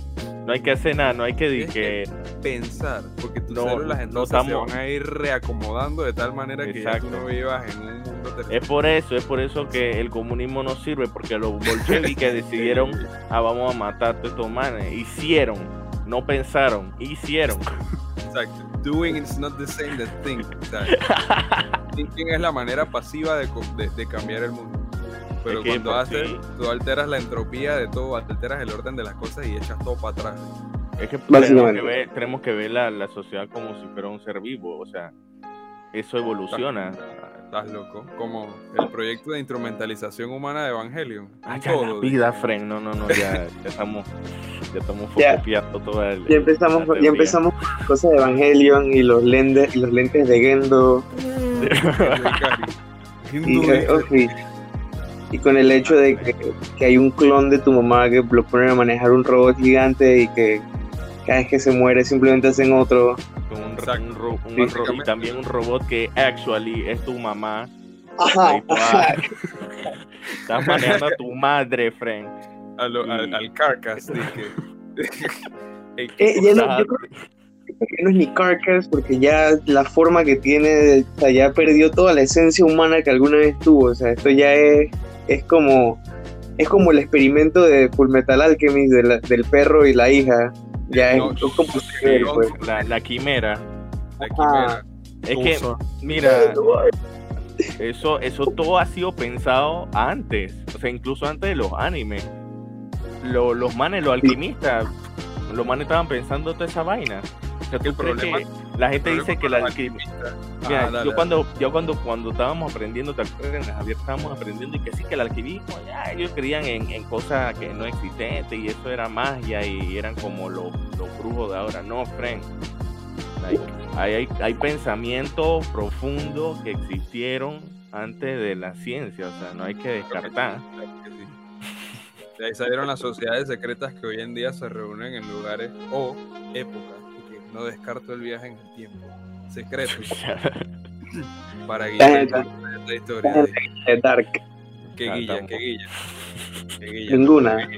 Speaker 2: No hay que hacer nada, no hay que, que
Speaker 1: pensar, porque tus células entonces se van a ir reacomodando de tal manera que ya tú no vivas en un
Speaker 2: Es por eso, es por eso que el comunismo no sirve, porque los bolcheviques decidieron, ah, vamos a matar a estos manes, hicieron, no pensaron, hicieron.
Speaker 1: Exacto. Doing is not the same as thinking. thinking es la manera pasiva de, de, cambiar el mundo. Pero cuando haces, tú alteras la entropía de todo, alteras el orden de las cosas y echas todo para atrás.
Speaker 2: Es que tenemos que ver, tenemos que ver la, la, sociedad como si fuera un ser vivo, o sea, eso evoluciona.
Speaker 1: Estás, loco, como el proyecto de instrumentalización humana de Evangelion.
Speaker 2: Ah, ya la vida, Fren, no, no, no, ya, ya estamos, ya estamos fotocopiando todo el,
Speaker 3: Ya empezamos, ya empezamos con cosas de Evangelion y los lentes, los lentes de Gendo. y, y con el hecho de que, que, hay un clon de tu mamá que lo ponen a manejar un robot gigante y que cada vez que se muere simplemente hacen otro.
Speaker 2: y también un robot que actually es tu mamá.
Speaker 3: Ajá.
Speaker 2: Estás manejando a tu madre, friend.
Speaker 1: al, carcass, dije.
Speaker 3: eh, ya no, yo creo que no es ni carcass porque ya la forma que tiene, o sea, ya perdió toda la esencia humana que alguna vez tuvo. O sea, esto ya es, es como es como el experimento de Fullmetal Alchemist del perro y la hija ya es,
Speaker 2: pues. la, la, quimera. La quimera. Es que, mira, eso, eso todo ha sido pensado antes, o sea, incluso antes de los animes. los manes, los alquimistas, los manes estaban pensando toda esa vaina. O sea, el problema, la gente dice que la alquimista. Mira, yo cuando, yo cuando, cuando estábamos aprendiendo, te acuerdas, Javier, estábamos aprendiendo y que sí, que el alquimismo, ya, ellos creían en, en cosas que no existentes y eso era magia y eran como los, los brujos de ahora. No, friend. Hay, hay, hay pensamientos profundos que existieron antes de la ciencia, o sea, no hay que descartar.
Speaker 1: De ahí salieron las sociedades secretas que hoy en día se reúnen en lugares o épocas no descarto el viaje en el tiempo. Secreto. para guiar la historia.
Speaker 3: De... Dark.
Speaker 1: Qué guilla, qué guilla.
Speaker 3: Ninguna.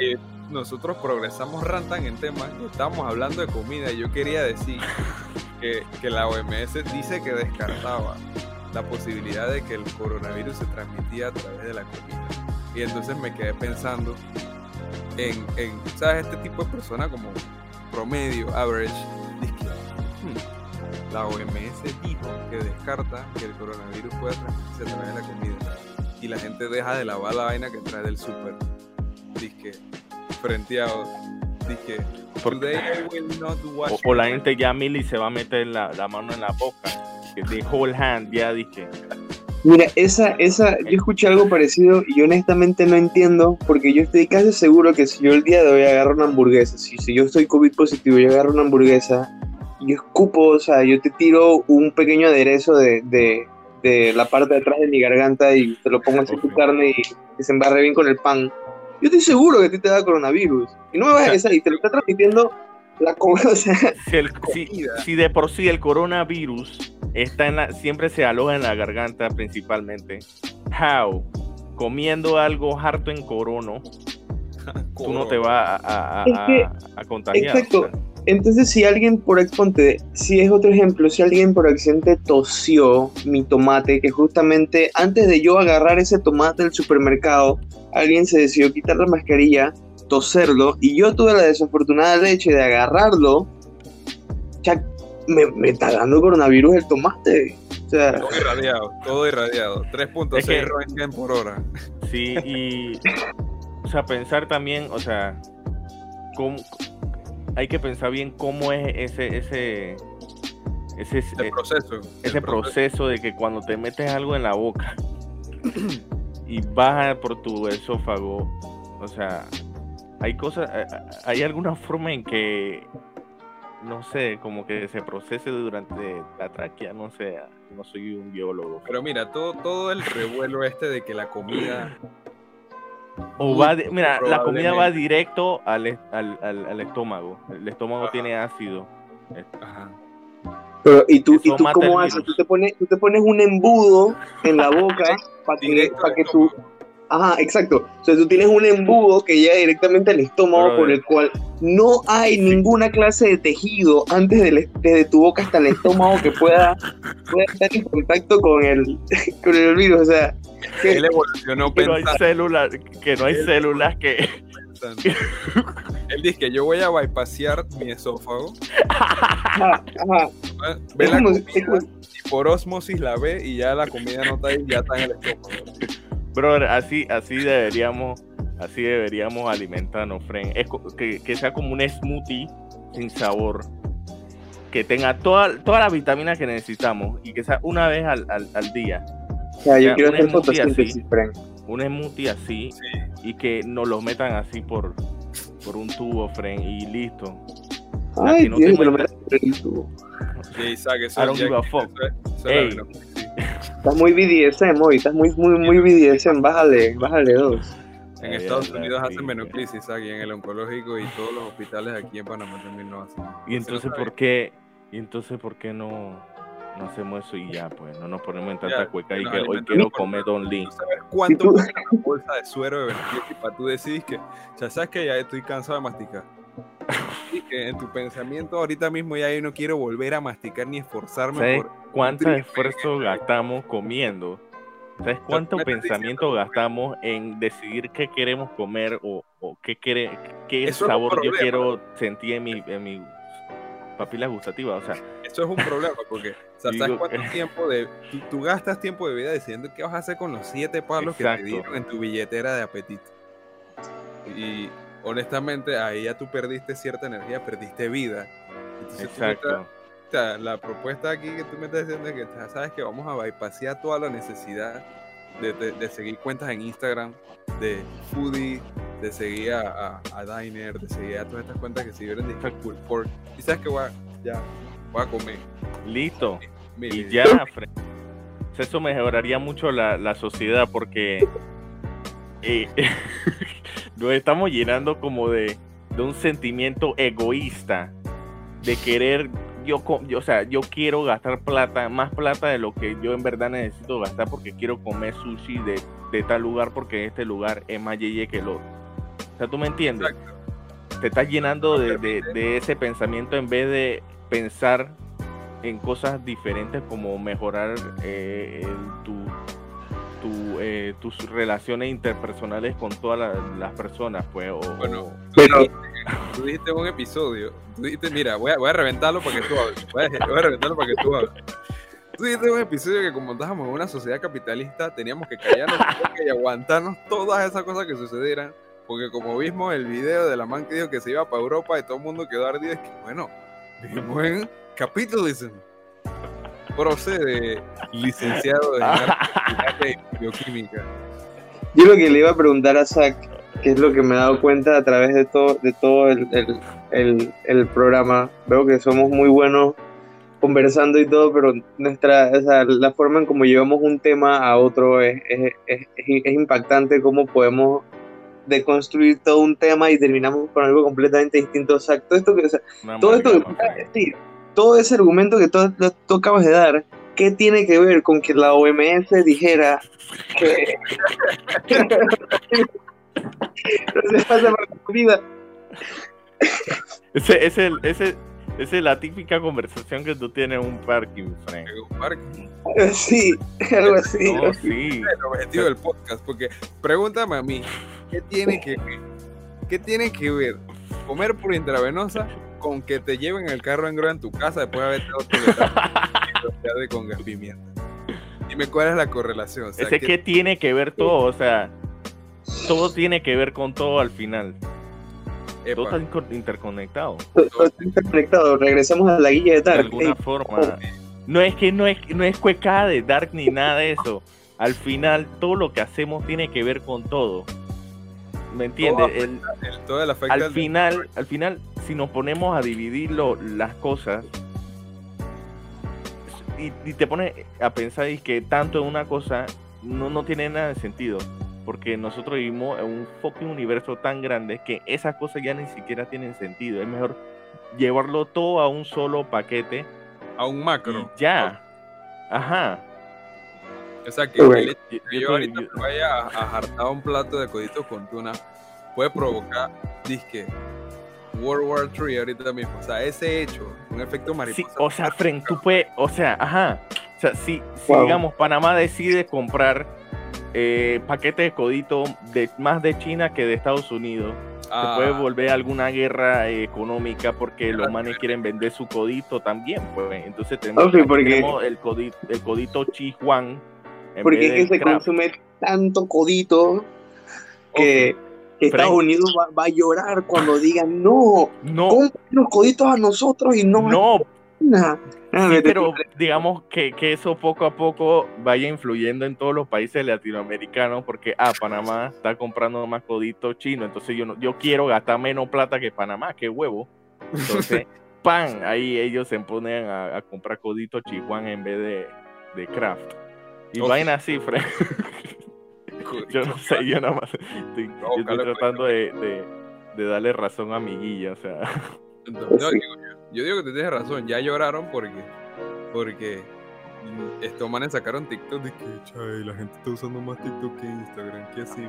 Speaker 1: Eh, nosotros progresamos rantan en temas. Estamos hablando de comida y yo quería decir que, que la OMS dice que descartaba la posibilidad de que el coronavirus se transmitía a través de la comida. Y entonces me quedé pensando en, en ¿sabes? Este tipo de persona como promedio, average, hmm, la OMS dijo que descarta que el coronavirus pueda transmitirse a través de la comida. Y la gente deja de lavar la vaina que trae del súper. Dice frenteado. Dice
Speaker 2: o, o, la gente ya mil se va a meter la, la mano en la boca. Que de whole hand, ya dije.
Speaker 3: Mira, esa, esa, yo escuché algo parecido y honestamente no entiendo, porque yo estoy casi seguro que si yo el día de hoy agarro una hamburguesa, si, si yo estoy COVID positivo y agarro una hamburguesa, yo escupo, o sea, yo te tiro un pequeño aderezo de, de, de la parte de atrás de mi garganta y te lo pongo así en tu carne y que se embarre bien con el pan. Yo estoy seguro que a ti te da coronavirus. Y no me vas a decir, y te lo está transmitiendo la comida, o sea,
Speaker 2: Si, el- si- si de por sí el coronavirus está en la, siempre se aloja en la garganta principalmente. How? Comiendo algo harto en corono, tú no te vas a, a-
Speaker 3: Es
Speaker 2: a-
Speaker 3: que-
Speaker 2: a- a contagiar.
Speaker 3: exacto.
Speaker 2: o sea.
Speaker 3: Entonces, si alguien por ponte, si es otro ejemplo, si alguien por accidente tosió mi tomate, que justamente antes de yo agarrar ese tomate del supermercado, alguien se decidió quitar la mascarilla, toserlo, y yo tuve la desafortunada leche de agarrarlo, me, me está dando coronavirus el tomate. O sea,
Speaker 1: Todo irradiado, todo irradiado. 3.6
Speaker 2: Es que-
Speaker 1: por hora.
Speaker 2: Sí, y. O sea, pensar también, o sea, cómo, hay que pensar bien cómo es ese. ese ese,
Speaker 1: El
Speaker 2: eh,
Speaker 1: proceso. el
Speaker 2: ese proceso de que cuando te metes algo en la boca y baja por tu esófago, o sea, hay cosas, eh, hay alguna forma en que, no sé, como que se procese durante la tráquea, no sé, no soy un biólogo.
Speaker 1: Pero mira, todo, todo el revuelo este de que la comida.
Speaker 2: O va, mira, la comida va directo al, al, al- al estómago. El estómago
Speaker 1: Ajá.
Speaker 2: tiene ácido.
Speaker 1: Ajá.
Speaker 3: pero ¿y tú, ¿y tú cómo haces? Tú te, pones, tú te pones un embudo en la boca para que,
Speaker 1: Directo
Speaker 3: pa'
Speaker 1: al
Speaker 3: que tu,
Speaker 1: estómago.
Speaker 3: Ajá, exacto. O sea, tú tienes un embudo que llega directamente al estómago
Speaker 2: Brother.
Speaker 3: por el cual no hay ninguna clase de tejido antes del, desde tu boca hasta el estómago que pueda, pueda estar en contacto con el, con el virus. O sea, que-
Speaker 1: Él evolucionó
Speaker 2: Que no hay
Speaker 1: pensando.
Speaker 2: células, que no hay células que.
Speaker 1: Él dice que yo voy a bypassear mi esófago,
Speaker 3: ajá, ajá.
Speaker 1: ve
Speaker 3: Es
Speaker 1: la
Speaker 3: como- es
Speaker 1: comida
Speaker 3: como-
Speaker 1: y por osmosis la ve y ya la comida no está ahí, ya está en el estómago.
Speaker 2: Brother, así, así deberíamos, así deberíamos alimentarnos, friend. Es que, que sea como un smoothie sin sabor. Que tenga toda, todas las vitaminas que necesitamos y que sea una vez al, al, al día.
Speaker 3: o sea, yo quiero
Speaker 2: un
Speaker 3: hacer
Speaker 2: smoothie
Speaker 3: fotosíntesis,
Speaker 2: así.
Speaker 3: Frank.
Speaker 2: Un smoothie así y que nos lo metan así por, por un tubo, friend, y listo.
Speaker 3: Ay,
Speaker 2: no
Speaker 3: Dios,
Speaker 2: te
Speaker 3: me lo metes en el tubo.
Speaker 1: Sí, Isaac, eso
Speaker 2: I don't
Speaker 1: ya-
Speaker 2: give a fuck.
Speaker 1: eso es- eso
Speaker 2: Ey.
Speaker 3: Estás muy BDSM hoy, estás muy, muy, muy BDSM. Bájale, bájale dos.
Speaker 1: En Estados Unidos hacen Isaac, y en el oncológico y todos los hospitales aquí en Panamá también lo hacen.
Speaker 2: Y entonces, ¿por qué? Y entonces, ¿por qué no, no hacemos eso y ya, pues? No nos ponemos en tanta
Speaker 1: Ya,
Speaker 2: cueca y que hoy quiero comer Don Lee.
Speaker 1: ¿Tú sabes cuánto cuesta una bolsa de suero de beneficio para tú decir que, ya sabes que ya estoy cansado de masticar? Y que en tu pensamiento ahorita mismo ya yo no quiero volver a masticar ni esforzarme
Speaker 2: ¿Sabes
Speaker 1: por...
Speaker 2: cuánto esfuerzo gastamos comiendo? ¿Sabes cuánto pensamiento gastamos en decidir qué queremos comer o, o qué, quiere, qué
Speaker 1: Eso
Speaker 2: sabor yo quiero sentir en mi, en mi papila gustativa? O sea,
Speaker 1: Eso es un problema porque, o sea, ¿sabes
Speaker 2: Digo,
Speaker 1: cuánto tiempo de... Tú, tú gastas tiempo de vida decidiendo qué vas a hacer con los siete palos que te dieron en tu billetera de apetito. Y honestamente ahí ya tú perdiste cierta energía, perdiste vida. Entonces, estás-
Speaker 2: exacto.
Speaker 1: O sea, la propuesta aquí que tú me estás diciendo es que ya sabes que vamos a bypassear toda la necesidad de, de- de seguir cuentas en Instagram, de foodie, de seguir a, a, a Diner, de seguir a todas estas cuentas que siguieron de Full Pork. Y sabes que voy a, ya, voy a comer.
Speaker 2: Listo.
Speaker 1: Mire,
Speaker 2: Y ya. Eso mejoraría mucho la, la sociedad porque eh, nos estamos llenando como de, de un sentimiento egoísta de querer, yo, yo, o sea, yo quiero gastar plata, más plata de lo que yo en verdad necesito gastar porque quiero comer sushi de, de tal lugar porque este lugar es más yeye que el otro. O sea, ¿tú me entiendes?
Speaker 1: Exacto.
Speaker 2: te estás llenando de, de- de ese pensamiento en vez de pensar en cosas diferentes como mejorar eh, el- tu, tu, eh, tus relaciones interpersonales con todas la- las personas, pues. O,
Speaker 1: Bueno,
Speaker 2: o-
Speaker 1: tú
Speaker 3: Pero-
Speaker 1: tú dijiste un episodio, tú dijiste, mira, voy a, voy a reventarlo para que tú hables, voy a, voy a reventarlo para que tú hables. Tú dijiste un episodio que como estábamos en una sociedad capitalista, teníamos que callarnos y aguantarnos todas esas cosas que sucedieran, porque como vimos el video de la man que dijo que se iba para Europa y todo el mundo quedó ardido, es que bueno, vivimos en capitalism. Procede, licenciado en arte y bioquímica.
Speaker 3: Yo lo que le iba a preguntar a Zach que es lo que me he dado cuenta a través de todo, de todo el, el, el, el programa. Veo que somos muy buenos conversando y todo, pero nuestra, o sea, la forma en cómo llevamos un tema a otro es, es, es, es impactante, cómo podemos deconstruir todo un tema y terminamos con algo completamente distinto. O sea, todo esto que, o sea, todo esto que decir, todo ese argumento que tú, tú, acabas de dar, ¿qué tiene que ver con que la OMS dijera que no se pasa por tu vida?
Speaker 2: Ese, ese, ese, esa es la típica conversación que tú tienes en un parking, Frank.
Speaker 1: En un parking.
Speaker 3: Sí, algo así.
Speaker 2: No, sí.
Speaker 1: El objetivo del podcast, porque pregúntame a mí, ¿qué tiene que ver? ¿Qué tiene que ver comer por intravenosa con que te lleven el carro en grúa en tu casa después de haberte dado tu con gas pimienta? Dime cuál es la correlación. O sea,
Speaker 2: Ese que tiene que ver todo, o sea, todo tiene que ver con todo al final. Todo está interconectado.
Speaker 3: Todo está interconectado. Regresamos a la guía de Dark.
Speaker 2: De alguna forma. No es que no es, no es cuecada de Dark ni nada de eso. Al final, todo lo que hacemos tiene que ver con todo. ¿Me entiendes? El,
Speaker 1: todo el
Speaker 2: al final, al final, si nos ponemos a dividir las cosas y, y, te pones a pensar y que tanto en una cosa no, no tiene nada de sentido porque nosotros vivimos en un fucking universo tan grande que esas cosas ya ni siquiera tienen sentido. Es mejor llevarlo todo a un solo paquete.
Speaker 1: A un macro.
Speaker 2: ya. Ajá.
Speaker 1: O sea que el hecho que yo ahorita vaya a, jartar un plato de coditos con tuna puede provocar, disque, World War III ahorita mismo. O sea, ese hecho, un efecto mariposa.
Speaker 2: Sí, o sea, Fren, tú puedes, o sea, ajá. O sea, si, si digamos Panamá decide comprar eh, paquete de codito de, más de China que de Estados Unidos. Se puede ah. volver alguna guerra económica porque los manes quieren vender su codito también, pues. Entonces tenemos, el codito, el codito Chihuan.
Speaker 3: Porque se consume tanto codito que, Estados Unidos va, a llorar cuando digan no,
Speaker 2: no,
Speaker 3: los coditos a nosotros y no,
Speaker 2: no, Ah, pero digamos que, que, eso poco a poco vaya influyendo en todos los países latinoamericanos, porque ah, Panamá está comprando más codito chino, entonces yo no, yo quiero gastar menos plata que Panamá, qué huevo. Entonces, pan, ahí ellos se ponen a, comprar codito chihuán en vez de, de craft. Y vaina así, Fred. yo no sé, yo nada más estoy, tratando de, de, de, darle razón a mi guilla, o sea.
Speaker 1: Yo digo que te tienes razón, ya lloraron porque, porque estos manes sacaron TikTok de que Chay, la gente está usando más TikTok que Instagram, ¿qué así?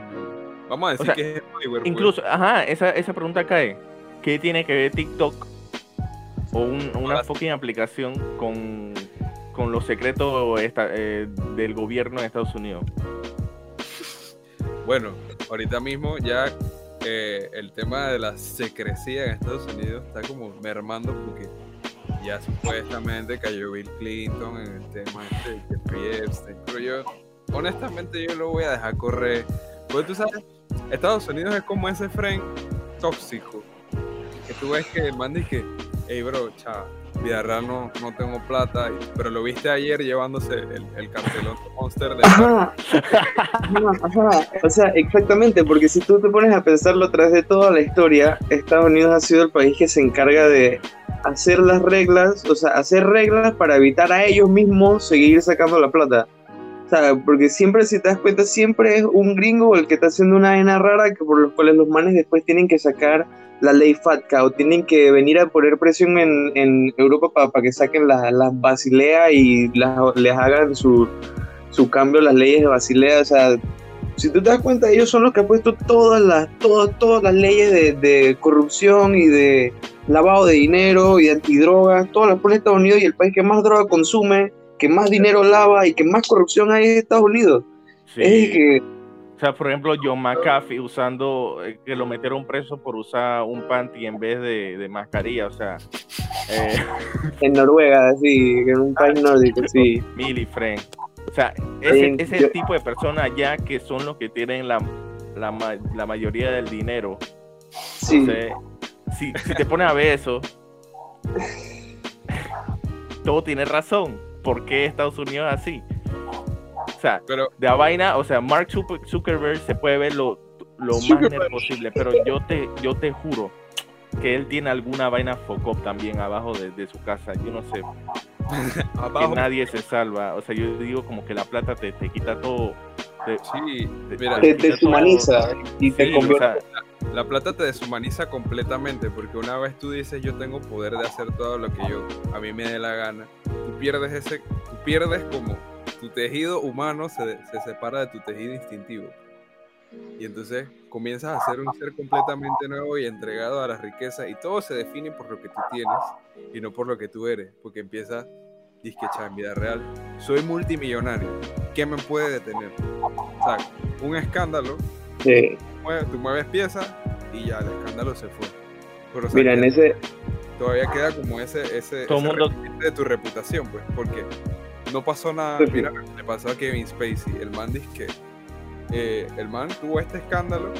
Speaker 1: Vamos a decir que es
Speaker 2: pues. Incluso, ajá, esa, esa pregunta cae. ¿Qué tiene que ver TikTok o una fucking aplicación con, con los secretos eh, del gobierno de Estados Unidos?
Speaker 1: Bueno, ahorita mismo ya el tema de la secrecía en Estados Unidos está como mermando porque ya supuestamente cayó Bill Clinton en el tema este de Jeffrey Epstein. Pero yo, honestamente, yo lo voy a dejar correr. Porque tú sabes, Estados Unidos es como ese friend tóxico. Que tú ves que el man dice, hey bro, chao Villarreal no, no tengo plata, pero lo viste ayer llevándose el, el cartelón de Monster de...
Speaker 3: Ajá. O sea, exactamente, porque si tú te pones a pensarlo a través de toda la historia, Estados Unidos ha sido el país que se encarga de hacer las reglas, o sea, hacer reglas para evitar a ellos mismos seguir sacando la plata. O sea, porque siempre, si te das cuenta, siempre es un gringo el que está haciendo una vaina rara que por los cuales los manes después tienen que sacar la ley FATCA o tienen que venir a poner presión en, en Europa para que saquen las la Basilea y les hagan su, su cambio las leyes de Basilea. O sea, si tú te das cuenta, ellos son los que han puesto todas las, todas, todas las leyes de, de corrupción y de lavado de dinero y de antidrogas, todas las pone Estados Unidos y el país que más droga consume, que más dinero lava y que más corrupción hay es Estados Unidos. Es que
Speaker 2: o sea, por ejemplo, John McAfee usando, eh, que lo metieron preso por usar un panty en vez de, mascarilla, o sea.
Speaker 3: Eh, en Noruega, sí, en un país nórdico, sí.
Speaker 2: Milly Frank. O sea, ese, ese tipo de personas ya que son los que tienen la, la, mayoría del dinero. Sí. si, si te pones a ver eso, todo tiene razón. ¿Por qué Estados Unidos es así? O sea, de la vaina, o sea, Mark Zuckerberg se puede ver lo, lo más nerd posible, pero yo te, yo te juro que él tiene alguna vaina focop también abajo de, su casa. Yo no sé. que nadie se salva. O sea, yo digo como que la plata te, te quita todo.
Speaker 3: Te, sí, te, deshumaniza y te
Speaker 1: la plata te deshumaniza completamente porque una vez tú dices yo tengo poder de hacer todo lo que yo a mí me dé la gana, tú pierdes ese, tú pierdes como tu tejido humano se, se separa de tu tejido instintivo. Y entonces comienzas a ser un ser completamente nuevo y entregado a la riqueza y todo se define por lo que tú tienes y no por lo que tú eres, porque empiezas, disque en vida real, soy multimillonario, ¿qué me puede detener? O sea, un escándalo, sí. tú, mueves, piezas y ya el escándalo se fue.
Speaker 3: Mira, en ese...
Speaker 1: Todavía queda como ese, ese,
Speaker 2: todo mundo...
Speaker 1: de tu reputación, pues, porque no pasó nada. Mira, le pasó a Kevin Spacey. El man dice que eh, el man tuvo este escándalo.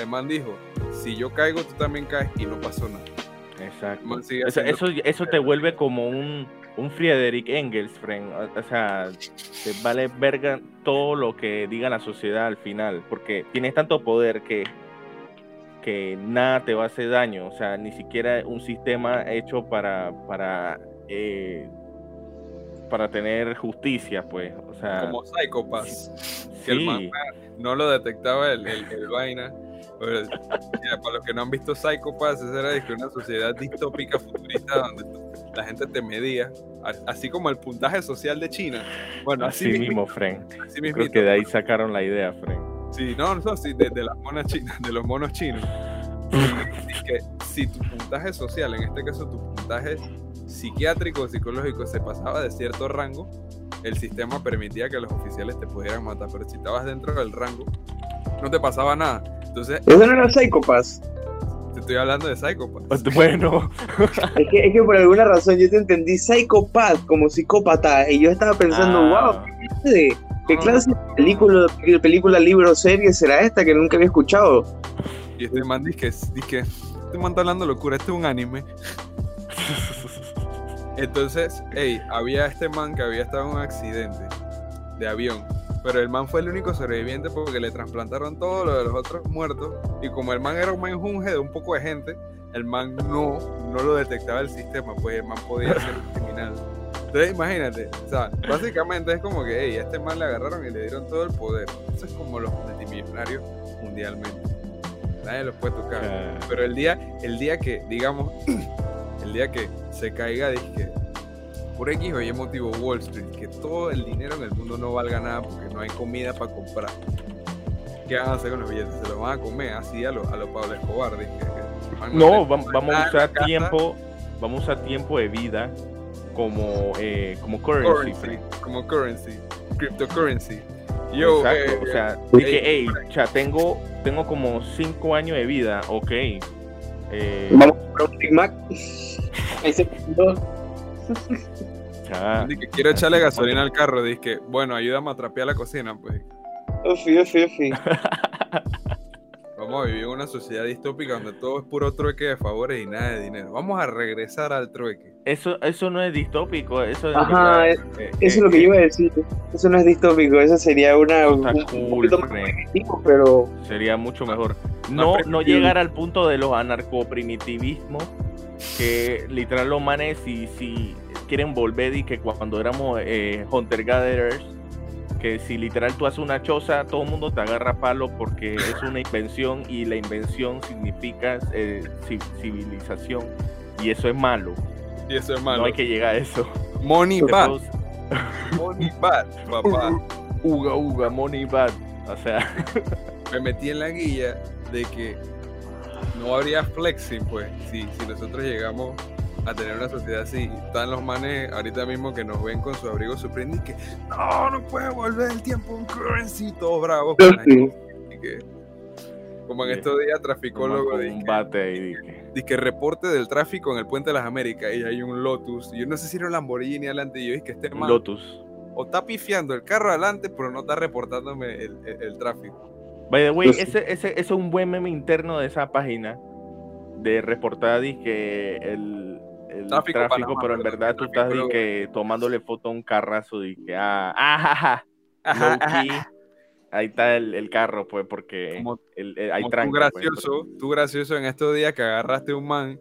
Speaker 1: El man dijo: Si yo caigo, tú también caes, y no pasó nada.
Speaker 2: Exacto. eso, eso, te vuelve como un, un Friedrich Engels, friend. O sea, te vale verga todo lo que diga la sociedad al final, porque tienes tanto poder que que nada te va a hacer daño, o sea, ni siquiera un sistema hecho para, para eh, para tener justicia, pues. O sea,
Speaker 1: como Psychopass. Que el no lo detectaba el, el, vaina. para los que no han visto Psychopass, esa era una sociedad distópica futurista donde la gente te medía, así como el puntaje social de China. Bueno,
Speaker 2: así, mismo, Fren. Creo que de ahí sacaron la idea, Fren.
Speaker 1: Sí, no, no, sí, de, las monas chinas, de los monos chinos. que si tu puntaje social, en este caso tu puntaje psiquiátrico o psicológico se pasaba de cierto rango, el sistema permitía que los oficiales te pudieran matar, pero si estabas dentro del rango, no te pasaba nada. Entonces,
Speaker 3: eso no era Psychopass.
Speaker 1: Te estoy hablando de Psychopass.
Speaker 2: Pues, bueno.
Speaker 3: es, que, es que por alguna razón yo te entendí Psychopass como psicópata y yo estaba pensando, wow, ah. ¿qué clase, de película, película, libro, serie será esta que nunca había escuchado?
Speaker 1: Y este man dice que, que este man está hablando locura, este es un anime. Entonces, hey, había este man que había estado en un accidente de avión. Pero el man fue el único sobreviviente porque le trasplantaron todo lo de los otros muertos. Y como el man era un menjunje de un poco de gente, el man no, no lo detectaba el sistema, pues el man podía ser criminal. Entonces, imagínate, o sea, básicamente es como que, hey, a este man le agarraron y le dieron todo el poder. Eso es como los multimillonarios mundialmente. Nadie los puede tocar. Pero el día, el día que, digamos, el día que se caiga, que por X o Y motivo Wall Street, que todo el dinero en el mundo no valga nada porque no hay comida para comprar. ¿Qué van a hacer con los billetes? Se los van a comer así a los a Pablo Escobar.
Speaker 2: no, vamos, a usar tiempo, vamos a usar tiempo de vida como, eh, como currency,
Speaker 1: Como currency, cryptocurrency.
Speaker 2: Yo, eh, o sea, dije, hey, ya tengo, tengo como 5 años de vida, ok.
Speaker 3: Eh, vamos a comprar un Big Mac. Ese
Speaker 1: que quiero echarle gasolina al carro, dice bueno, ayúdame a trapear la cocina, pues. Vamos a vivir en una sociedad distópica donde todo es puro trueque de favores y nada de dinero. Vamos a regresar al trueque.
Speaker 2: Eso, eso no es distópico, eso es,
Speaker 3: Ajá, eso es lo que yo iba a decir. Eso no es distópico, eso sería una un,
Speaker 2: poquito más pero sería mucho mejor. No, no llegar al punto de los anarcoprimitivismos que literal los manes si, si quieren volver y que cuando éramos eh, hunter gatherers que si literal tú haces una choza todo el mundo te agarra palo porque es una invención y la invención significa eh, civilización. Y eso es malo.
Speaker 1: Y eso es malo.
Speaker 2: No hay que llegar a eso.
Speaker 1: Money bad. money bad papá.
Speaker 2: Uga uga money bad. O sea
Speaker 1: me metí en la guía de que no habría flexing, pues, si, si nosotros llegamos a tener una sociedad así. Están los manes ahorita mismo que nos ven con su abrigo Supreme y que no, no puede volver el tiempo un currency, todos bravos. como en estos días, traficólogo y que reporte del tráfico en el puente de las Américas y hay un Lotus. Y yo no sé si era un Lamborghini adelante y yo dije que este man.
Speaker 2: Lotus.
Speaker 1: O está pifiando el carro adelante, pero no está reportándome el, el tráfico.
Speaker 2: By the way, ese, ese, es un buen meme interno de esa página de reportar que el, el tráfico, pero en verdad tú estás que, tomándole foto a un carrazo y que ah, ah, ahí está el, el carro, pues, porque
Speaker 1: Como-
Speaker 2: el- el- hay
Speaker 1: Como
Speaker 2: tranca.
Speaker 1: tú
Speaker 2: pues.
Speaker 1: gracioso, tú gracioso en estos días que agarraste un man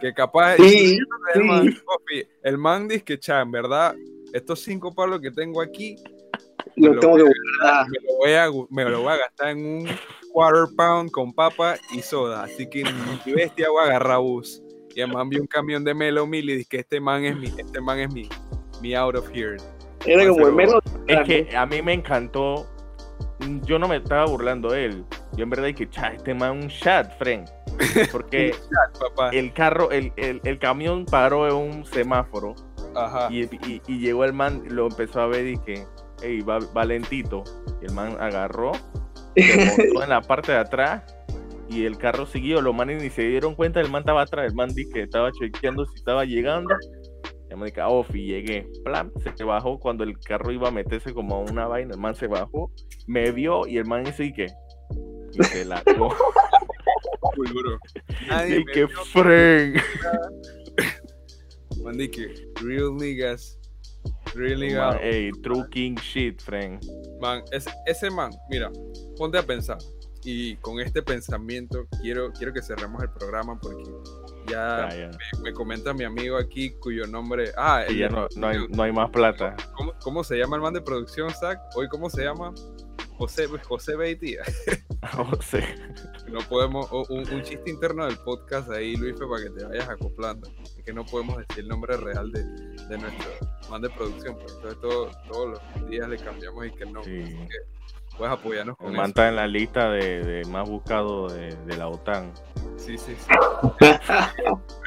Speaker 1: que capaz
Speaker 3: Sí,
Speaker 1: el man,
Speaker 3: sí.
Speaker 1: papi, el man dice que cha, en verdad, estos cinco palos que tengo aquí
Speaker 3: Lo tengo que guardar.
Speaker 1: me lo voy a, me lo voy a gastar en un quarter pound con papa y soda. Así que mi bestia voy a agarrar bus. Y el man vio un camión de Melo Mil y dice que este man es mi, este man es mi, mi out of here.
Speaker 3: Era como el.
Speaker 2: Es que a mí me encantó. Yo no me estaba burlando de él. Yo en verdad dije, cha, este man un chat, friend. Porque
Speaker 1: Papá.
Speaker 2: el carro, el, el, el camión paró en un semáforo
Speaker 1: Ajá.
Speaker 2: y, y- y llegó el man, lo empezó a ver y que, hey, va, va lentito. Y el man agarró, se montó en la parte de atrás y el carro siguió. Los manes ni se dieron cuenta, el man estaba atrás. El man dice que estaba chequeando si estaba llegando. Y me dije, off, y llegué. Plan, se bajó cuando el carro iba a meterse como a una vaina. El man se bajó, me vio y el man dice, ¿y qué? Y se la
Speaker 1: Muy duro. Nadie
Speaker 2: Y
Speaker 1: me
Speaker 2: que friend.
Speaker 1: man, que real niggas. Real
Speaker 2: Man. Ey, true king shit, friend.
Speaker 1: Man, ese, ese man, mira, ponte a pensar. Y con este pensamiento quiero, quiero que cerremos el programa porque ya
Speaker 2: Ah, ya.
Speaker 1: me, me comenta mi amigo aquí cuyo nombre. Ah, el
Speaker 2: ya no, no, hay, no hay más plata.
Speaker 1: ¿Cómo, cómo se llama el man de producción, Zach? Hoy, ¿cómo se llama? José, José Beitia.
Speaker 2: No sé.
Speaker 1: No podemos, un, un chiste interno del podcast ahí, Luis, para que te vayas acoplando. Es que no podemos decir el nombre real de, de nuestro man de producción, pues entonces todo- todos los días le cambiamos y que no.
Speaker 2: Sí.
Speaker 1: Así que puedes apoyarnos con
Speaker 2: El
Speaker 1: eso.
Speaker 2: man está en la lista de, de más buscado de, de la OTAN.
Speaker 1: Sí, sí, sí.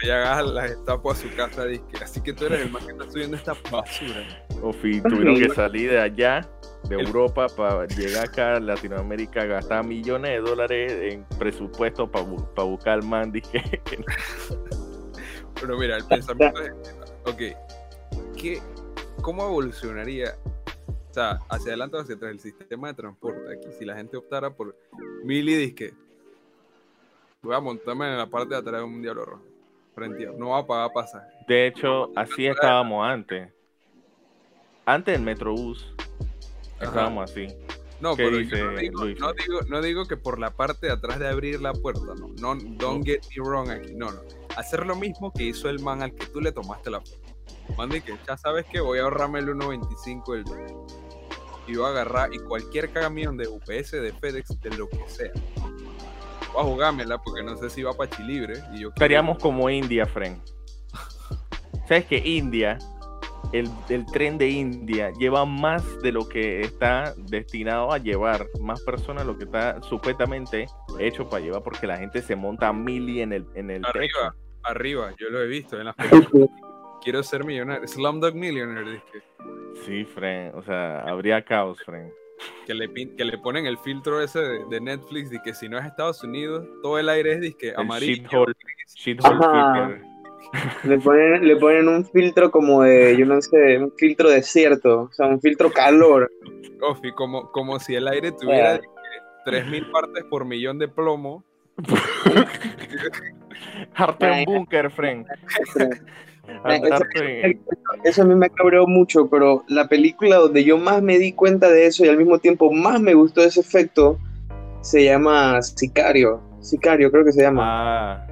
Speaker 1: Ya hagas las estatuas a su casa, disque. Así que tú eres el man que está subiendo esta basura.
Speaker 2: Ofi, tuvieron que salir de allá, de Europa, para llegar acá a Latinoamérica, gastar millones de dólares en presupuesto para buscar al man. Dije, que no.
Speaker 1: Pero mira, el pensamiento es este, ok, ¿qué, ¿cómo evolucionaría, o sea, hacia adelante o hacia atrás el sistema de transporte aquí? Si la gente optara por mili disque, voy a montarme en la parte de atrás de un diablo rojo, frente no va a pagar pasaje.
Speaker 2: De hecho, así estábamos antes. Antes del Metrobús. Estábamos así.
Speaker 1: No,
Speaker 2: ¿Qué
Speaker 1: pero
Speaker 2: dice
Speaker 1: yo no digo, no, digo, no digo que por la parte de atrás de abrir la puerta, no, no, don't get me wrong aquí, no, no. Hacer lo mismo que hizo el man al que tú le tomaste la foto. Man, de que ya sabes que voy a ahorrarme el 1.25 del día. Y voy a agarrar y cualquier camión de UPS, de FedEx, de lo que sea. Voy a jugármela porque no sé si va para Chilibre. Y yo quiero-
Speaker 2: Estaríamos como India, friend. ¿Sabes que India, el, el tren de India, lleva más de lo que está destinado a llevar, más personas de lo que está supuestamente hecho para llevar, porque la gente se monta a mili en el, en el techo.
Speaker 1: Arriba, arriba, yo lo he visto en las películas. Quiero ser millonario. Slumdog Millionaire, dije.
Speaker 2: Sí, friend, o sea, habría caos, friend.
Speaker 1: que le, que le ponen el filtro ese de, de Netflix y que si no es Estados Unidos, todo el aire es disque amarillo.
Speaker 2: shithole, shithole.
Speaker 3: Le ponen, le ponen un filtro como de, yo no sé, un filtro desierto, o sea, un filtro calor.
Speaker 1: Coffee, como, como si el aire tuviera disque 3.000 partes por millón de plomo.
Speaker 2: Harto en búnker, friend.
Speaker 3: Eso- Eso a mí me cabreó mucho, pero la película donde yo más me di cuenta de eso y al mismo tiempo más me gustó ese efecto se llama Sicario. Sicario, creo que se llama.
Speaker 2: Ah,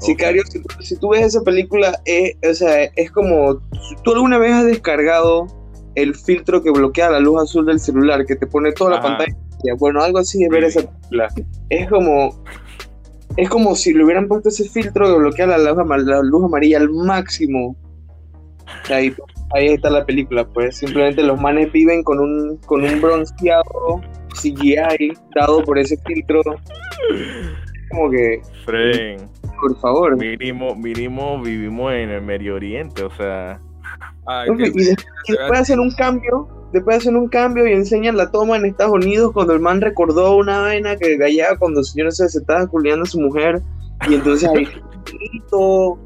Speaker 3: Sicario, si, si tú ves esa película, es, o sea, es como. ¿Tú alguna vez has descargado el filtro que bloquea la luz azul del celular, que te pone toda la pantalla? Bueno, algo así es ver esa película. Es como. Es como si le hubieran puesto ese filtro que bloquea la luz, ama- la luz amarilla al máximo. O sea, ahí, ahí está la película, pues. Simplemente los manes viven con un, con un bronceado CGI dado por ese filtro. Como que,
Speaker 2: friend.
Speaker 3: Por favor.
Speaker 2: Mínimo, mínimo vivimos en el Medio Oriente, o sea.
Speaker 3: Y, de- y después hacen un cambio, después hacen un cambio y enseñan la toma en Estados Unidos cuando el man recordó una vaina que gallaba cuando no sé, se estaba culiando a su mujer y entonces hay celestito,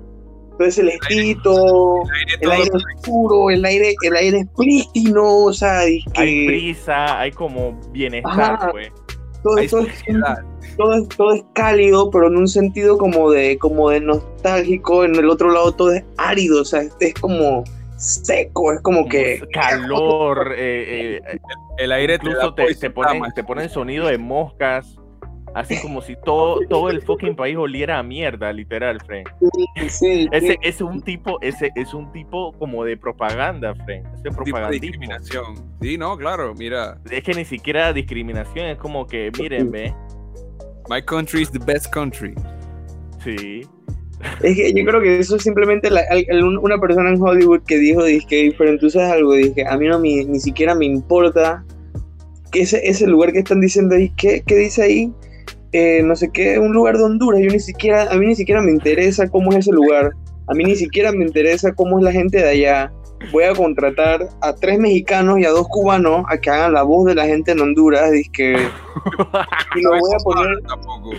Speaker 3: todo celestito,
Speaker 1: aire
Speaker 3: el
Speaker 1: todo-
Speaker 3: aire oscuro, el aire, el aire es prístino, o sea, que
Speaker 2: Hay prisa, hay como bienestar,
Speaker 3: Ajá.
Speaker 2: pues.
Speaker 3: Todo, todo es, todo, es, todo es cálido, pero en un sentido como de, como de nostálgico, en el otro lado todo es árido, o sea, este es como seco, es como que...
Speaker 2: Calor, eh, eh,
Speaker 1: El aire te
Speaker 2: incluso te, te ponen, te ponen sonido de moscas, así como si todo, todo el fucking país oliera a mierda, literal, Fren.
Speaker 3: Sí, sí,
Speaker 2: Ese es un tipo, ese es un tipo como de propaganda, Fren. Ese
Speaker 1: tipo de
Speaker 2: propagandismo.
Speaker 1: discriminación. Sí, no, claro, mira.
Speaker 2: Es que ni siquiera discriminación, es como que, miren, ve.
Speaker 1: My country is the best country.
Speaker 2: Sí.
Speaker 3: Es que yo creo que eso es simplemente la- una persona en Hollywood que dijo, dije, pero tú sabes algo, dije, a mí no me- ni siquiera me importa que ese, ese lugar que están diciendo ahí, ¿qué, qué dice ahí? Eh, no sé qué, un lugar de Honduras, yo ni siquiera, a mí ni siquiera me interesa cómo es ese lugar, a mí ni siquiera me interesa cómo es la gente de allá. Voy a contratar a tres mexicanos y a dos cubanos a que hagan la voz de la gente en Honduras, dizque, y lo voy a poner
Speaker 1: Tampoco.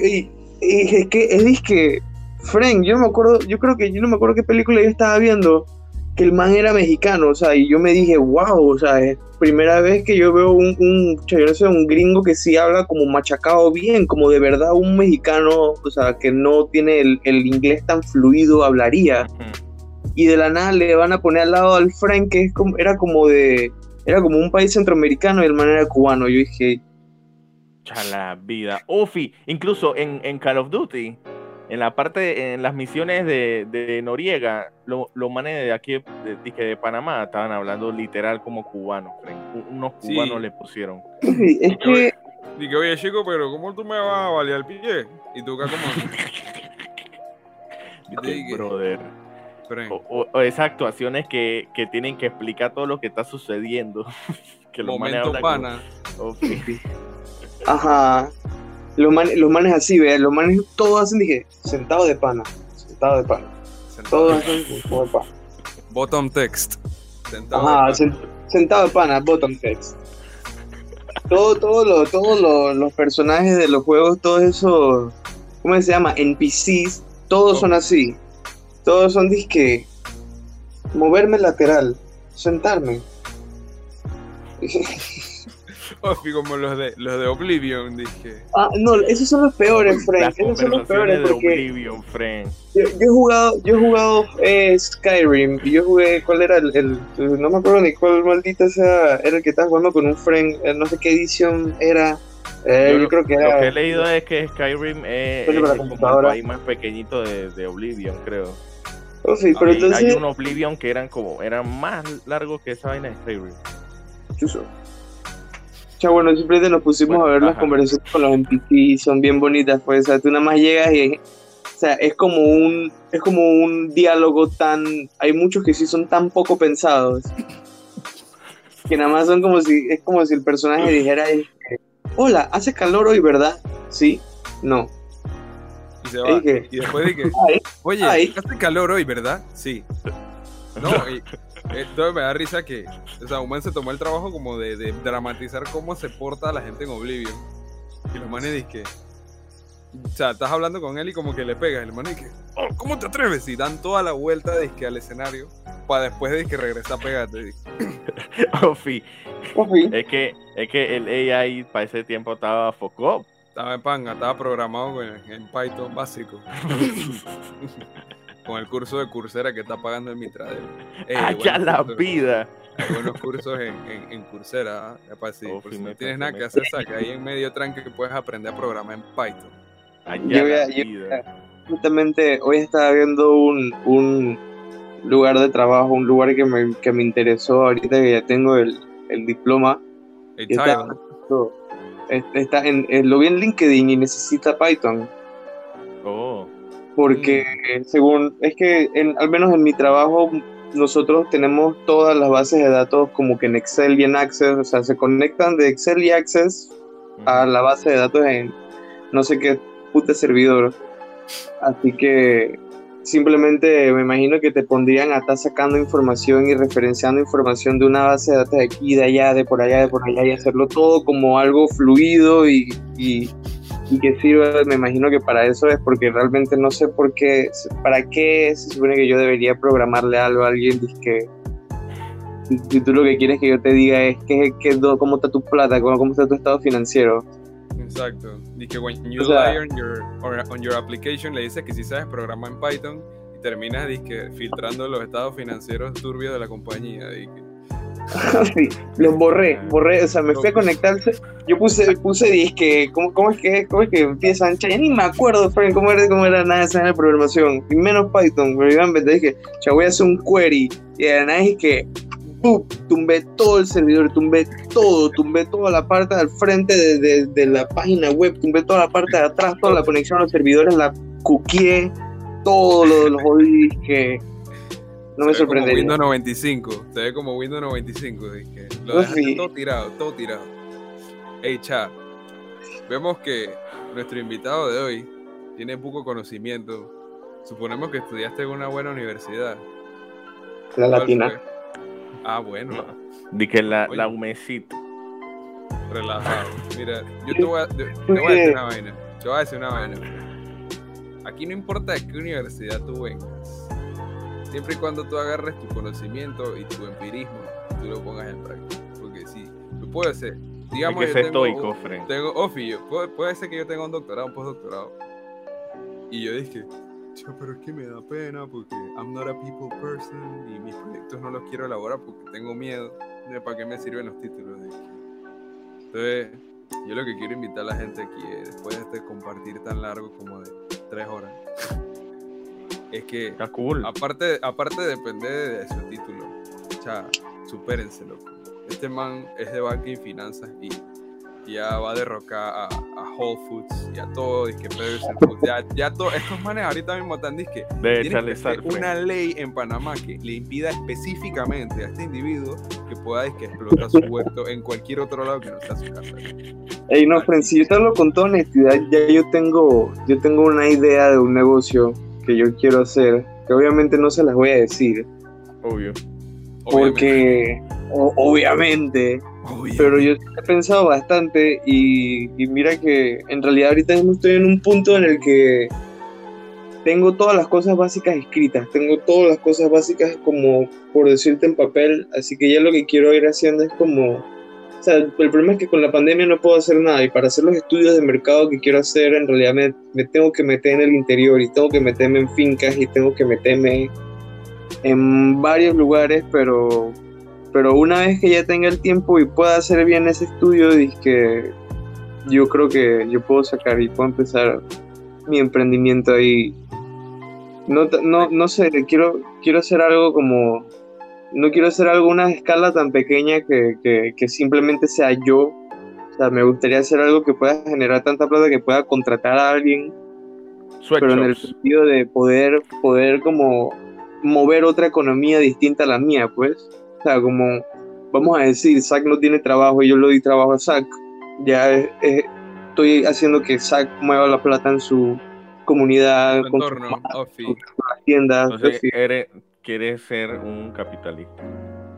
Speaker 3: Y, y es que es que Frank, yo no me acuerdo, yo creo que yo no me acuerdo qué película yo estaba viendo, que el man era mexicano, o sea, y yo me dije, wow, o sea, es primera vez que yo veo un, un, un gringo que sí habla como machacado bien, como de verdad un mexicano, o sea, que no tiene el, el inglés tan fluido, hablaría. Y de la nada le van a poner al lado al Frank, que es como, era como de, era como un país centroamericano y el man era cubano. Yo dije,
Speaker 2: Chala vida. Ufi, incluso en, en Call of Duty, en la parte, en las misiones de, de Noriega, lo- los manes de aquí, de, de, de Panamá, estaban hablando literal como cubanos. U- Unos
Speaker 1: Sí.
Speaker 2: cubanos le pusieron.
Speaker 3: "Uy, es que...
Speaker 1: Dije, oye, chico, pero ¿cómo tú me vas a balear el pie? Y tú acá como... Dije,
Speaker 2: Brother. O, o- o esas actuaciones que, que tienen que explicar todo lo que está sucediendo. que los manes
Speaker 1: momento
Speaker 2: hablan
Speaker 1: pana.
Speaker 2: como- Ufi.
Speaker 3: Ajá. Los manes, los manes así, vean, los manes todos hacen, dije, sentado de pana, sentado de pana. Todos hacen sentado de pana.
Speaker 1: Bottom text. Sentado
Speaker 3: Ajá,
Speaker 1: de
Speaker 3: sen- sentado de pana, bottom text. Todo, todo lo, todos lo- los personajes de los juegos, todos esos, ¿cómo se llama? NPCs, todos son así. Todos son disque, moverme lateral, sentarme.
Speaker 1: Ofi, como los de, los de Oblivion, dije.
Speaker 3: Ah, no, esos son los peores, Frank.
Speaker 2: Las
Speaker 3: Esos son los peores
Speaker 2: de Oblivion, friend.
Speaker 3: Yo, yo he jugado, yo he jugado eh, Skyrim y yo jugué, ¿cuál era el, el- no me acuerdo ni cuál maldita sea, era el que estaba jugando con un friend, eh, no sé qué edición era, eh, yo, creo que
Speaker 2: Lo
Speaker 3: era,
Speaker 2: que he leído es que Skyrim es, es como el país más pequeñito de, de Oblivion, creo.
Speaker 3: oh, sí, pero
Speaker 2: Y
Speaker 3: entonces,
Speaker 2: hay un Oblivion que eran como eran más largos que esa vaina de Skyrim.
Speaker 3: chuzo. Ya bueno, simplemente nos pusimos
Speaker 2: Bueno,
Speaker 3: a ver las conversaciones con los NPC, son bien bonitas, pues, o sea, tú nada más llegas y, o sea, es como un, es como un diálogo tan, hay muchos que sí son tan poco pensados, que nada más son como si, es como si el personaje dijera, eh, hola, hace calor hoy, ¿verdad? Sí, no.
Speaker 1: Y se va. Y después dije,
Speaker 3: Ay,
Speaker 1: oye,
Speaker 3: Ay.
Speaker 1: hace calor hoy, ¿verdad? Sí. No, y, entonces me da risa que, o sea, un man se tomó el trabajo como de, de dramatizar cómo se porta la gente en Oblivion. Y los manes dicen o sea, estás hablando con él y como que le pegas. El man dice, oh, ¿cómo te atreves? Y dan toda la vuelta dizque, al escenario para después de que regresa a pegarte.
Speaker 2: Ofi,
Speaker 3: Ofi,
Speaker 2: es que es que el AI para ese tiempo estaba foco.
Speaker 1: Estaba en panga, estaba programado con- en Python básico. con el curso de Coursera que está pagando el Mitradel. Ey, hay
Speaker 2: Allá
Speaker 1: buenos
Speaker 2: la
Speaker 1: cursos-
Speaker 2: vida.
Speaker 1: Hay buenos cursos en, en, en Coursera. ¿ah? Epa, sí,
Speaker 2: Oh,
Speaker 1: por si no tienes nada que hacer, saca ahí en medio tranque que puedes aprender a programar en Python.
Speaker 2: Allá
Speaker 3: Yo voy
Speaker 2: la
Speaker 3: a- yo-
Speaker 2: vida.
Speaker 3: justamente hoy estaba viendo un, un lugar de trabajo, un lugar que me, que me interesó ahorita que ya tengo el, el diploma.
Speaker 1: Hey,
Speaker 3: y está- en, en- lo vi en LinkedIn y necesita Python.
Speaker 2: Oh,
Speaker 3: Porque según, es que en, al menos en mi trabajo nosotros tenemos todas las bases de datos como que en Excel y en Access, o sea, se conectan de Excel y Access a la base de datos en no sé qué puta servidor. Así que simplemente me imagino que te pondrían a estar sacando información y referenciando información de una base de datos de aquí, de allá, de por allá, de por allá y hacerlo todo como algo fluido y, y, y que sirva. Me imagino que para eso es porque realmente no sé por qué, para qué se supone que yo debería programarle algo a alguien. que si, tú lo que quieres que yo te diga es que, que cómo está tu plata, cómo, cómo está tu estado financiero.
Speaker 1: Exacto. Y que when you
Speaker 3: O sea-
Speaker 1: lie on your, on your application le dices que si sabes programar en Python y terminas dizque, filtrando los estados financieros turbios de la compañía. dizque.
Speaker 3: Sí, los borré, borré, o sea, me fui a conectarse, yo puse, puse disque, ¿cómo, cómo es que cómo es que empiezan? Ya ni me acuerdo, Frank, cómo era, cómo era nada de esa de programación, y menos Python, pero a inventar, dije, ya voy a hacer un query, y de nada es que, ¡pum! tumbé todo el servidor, tumbé todo, tumbé toda la parte del frente de, de, de la página web, tumbé toda la parte de atrás, toda la conexión a los servidores, la cuqueé, todo lo de los jodí, que no me sorprendería.
Speaker 1: Windows 95. Se ve como Windows 95. dizque. Lo dejaste
Speaker 3: sí.
Speaker 1: todo tirado, todo tirado. Hey, chat. Vemos que nuestro invitado de hoy tiene poco conocimiento. Suponemos que estudiaste en una buena universidad.
Speaker 3: La
Speaker 1: ¿Cuál
Speaker 3: latina.
Speaker 1: fue? Ah, bueno.
Speaker 2: No. Di que la,
Speaker 1: Oye.
Speaker 2: la humecita.
Speaker 1: Relajado. Mira, yo te voy a, te- te voy a decir una vaina. Te voy a decir una vaina. Aquí no importa de qué universidad tú vengas. Siempre y cuando tú agarres tu conocimiento y tu empirismo, tú lo pongas en práctica. Porque sí, tú puedes ser. Digamos,
Speaker 2: que
Speaker 1: yo tengo,
Speaker 2: estoico,
Speaker 1: tengo Ofi, puede, puede ser que yo tenga un doctorado, un postdoctorado. Y yo dije, "Cho, pero es que me da pena porque I'm not a people person y mis proyectos no los quiero elaborar porque tengo miedo. ¿De ¿Para qué me sirven los títulos? Entonces, yo lo que quiero invitar a la gente aquí, es, después de este compartir tan largo como de tres horas, es que
Speaker 2: Está cool.
Speaker 1: aparte, aparte de depender de su título, o sea, supérense, loco. Este man es de banca y finanzas y ya va a derrocar a, a Whole Foods y a todo, disque Foods. Ya, ya todo, estos manes ahorita mismo están disque.
Speaker 2: De
Speaker 1: Tiene una ley en Panamá que le impida específicamente a este individuo que pueda disque, explotar su huerto en cualquier otro lado que no sea su casa.
Speaker 3: Ey, no, Fren, si yo te hablo con toda honestidad, ya yo tengo, yo tengo una idea de un negocio que yo quiero hacer, que obviamente no se las voy a decir,
Speaker 2: Obvio.
Speaker 3: porque, o- obviamente,
Speaker 1: Obviamente.
Speaker 3: pero yo he pensado bastante y, y mira que en realidad ahorita mismo estoy en un punto en el que tengo todas las cosas básicas escritas, tengo todas las cosas básicas como por decirte en papel, así que ya lo que quiero ir haciendo es como, o sea, el problema es que con la pandemia no puedo hacer nada y para hacer los estudios de mercado que quiero hacer en realidad me, tengo que meter en el interior y tengo que meterme en fincas y tengo que meterme en varios lugares, pero pero una vez que ya tenga el tiempo y pueda hacer bien ese estudio, que yo creo que yo puedo sacar y puedo empezar mi emprendimiento ahí. No, no, no sé, quiero, quiero hacer algo como, no quiero hacer algo a una escala tan pequeña que, que, que simplemente sea yo. O sea, me gustaría hacer algo que pueda generar tanta plata que pueda contratar a alguien pero en el sentido de poder, poder como mover otra economía distinta a la mía, pues. O sea, como, vamos a decir, Zack no tiene trabajo y yo le doy trabajo a Zack. Ya es- es- estoy haciendo que Zack mueva la plata en su comunidad,
Speaker 1: Su
Speaker 3: con sus
Speaker 1: entorno, Ofi.
Speaker 3: tiendas.
Speaker 2: Entonces, eres, quieres ser un capitalista.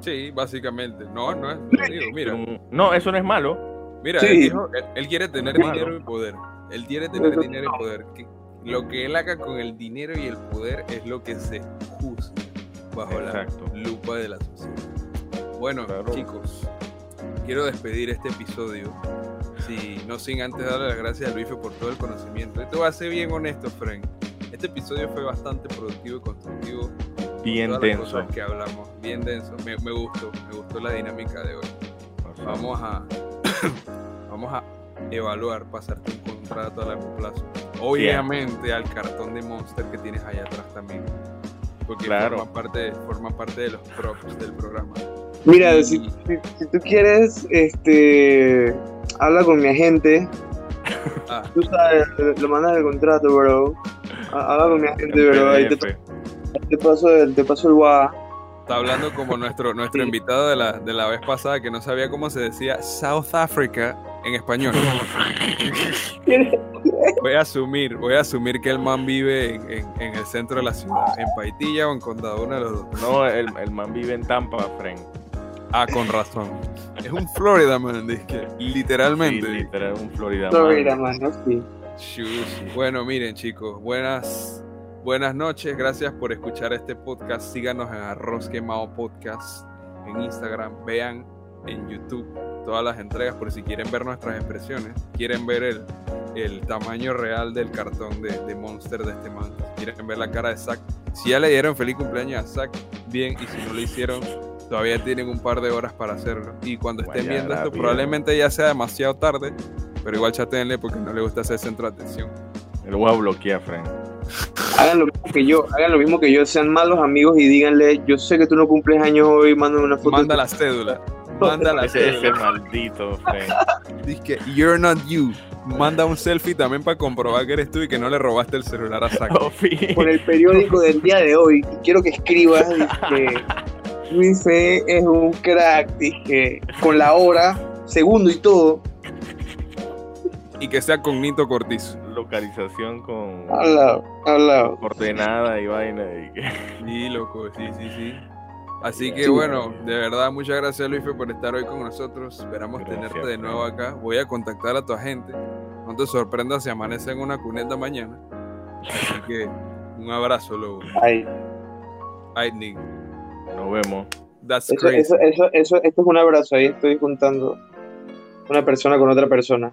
Speaker 1: Sí, básicamente. No, no es. no digo, mira,
Speaker 2: No, eso no es malo.
Speaker 1: mira,
Speaker 3: Sí.
Speaker 1: él, dijo- él- él quiere tener
Speaker 2: Claro.
Speaker 1: dinero y poder. Él quiere tener
Speaker 3: Eso
Speaker 1: dinero y poder. Que- lo que él haga con el dinero y el poder es lo que se juzga bajo
Speaker 2: Exacto.
Speaker 1: la lupa de la sociedad. Bueno,
Speaker 2: Claro.
Speaker 1: chicos, quiero despedir este episodio. Si no sin antes darle las gracias a Luife por todo el conocimiento. Esto va a ser bien honesto, Frank. Este episodio fue bastante productivo y constructivo.
Speaker 2: Bien denso.
Speaker 1: que hablamos, bien denso. Me, me gustó, me gustó la dinámica de hoy. Vamos a, vamos a evaluar pasarte un contrato a largo plazo. Obviamente al cartón de Monster que tienes allá atrás también. Porque
Speaker 2: Claro.
Speaker 1: forma, parte, forma parte de los props del programa.
Speaker 3: Mira,
Speaker 1: Y-
Speaker 3: si, si- si tú quieres, este, habla con mi agente.
Speaker 1: Ah,
Speaker 3: Tú sabes, le mandas el contrato, bro. Ha- Habla con mi agente, bro. Ahí te. Te paso el, te paso el WhatsApp.
Speaker 1: está hablando como nuestro, nuestro invitado de la, de la vez pasada que no sabía cómo se decía South Africa en español. Voy a asumir, voy a asumir que el man vive en, en- en el centro de la ciudad, en Paitilla o en Condado, uno de los dos.
Speaker 2: No, el, el man vive en Tampa, Fren.
Speaker 1: Ah, con razón. Es un Florida man, dizque,
Speaker 2: Sí,
Speaker 1: literalmente.
Speaker 2: literal, un Florida
Speaker 3: No,
Speaker 2: man.
Speaker 3: mira, mano, sí.
Speaker 1: Shush. Bueno, miren chicos, buenas, buenas noches, gracias por escuchar este podcast. Síganos en Arroz Quemado Podcast en Instagram, vean en YouTube todas las entregas por si quieren ver nuestras expresiones, quieren ver el, el tamaño real del cartón de, de Monster de este man, quieren ver la cara de Zack, Si ya le dieron feliz cumpleaños a Zack, bien, y si no lo hicieron, todavía tienen un par de horas para hacerlo. Y cuando estén viendo esto,
Speaker 2: vida.
Speaker 1: probablemente ya sea demasiado tarde, pero igual chatenle porque no le gusta ser centro de atención.
Speaker 2: Lo voy a bloquear, Frank.
Speaker 3: Hagan lo mismo que yo, hagan lo mismo que yo, sean malos amigos y díganle, yo sé que tú no cumples años hoy, mándame una foto.
Speaker 1: Manda la cédula. Manda la
Speaker 2: Ese, ese
Speaker 1: cédula.
Speaker 2: maldito.
Speaker 1: Dice que you're not you. Manda un selfie también para comprobar que eres tú y que no le robaste el celular a Zack.
Speaker 2: Ofi.
Speaker 3: Con el periódico del día de hoy, quiero que escribas que Luis Fe es un crack, dije, con la hora, segundo y todo.
Speaker 1: Y que sea cognito cortizo.
Speaker 2: Localización con
Speaker 3: Al lado, al lado.
Speaker 2: coordenada y vaina. Y que-
Speaker 1: Sí, loco, sí, sí, sí. Así que
Speaker 3: Sí.
Speaker 1: bueno, de verdad, muchas gracias Luis por estar hoy con nosotros. Esperamos
Speaker 2: Gracias,
Speaker 1: tenerte de nuevo acá. Voy a contactar a tu agente. No te sorprendas si amanece en una cuneta mañana. Así que un abrazo, loco.
Speaker 3: Ay,
Speaker 1: Ay, Nick.
Speaker 2: Nos vemos.
Speaker 1: That's
Speaker 3: eso,
Speaker 1: crazy.
Speaker 3: eso, eso, eso, esto es un abrazo, ahí estoy juntando una persona con otra persona.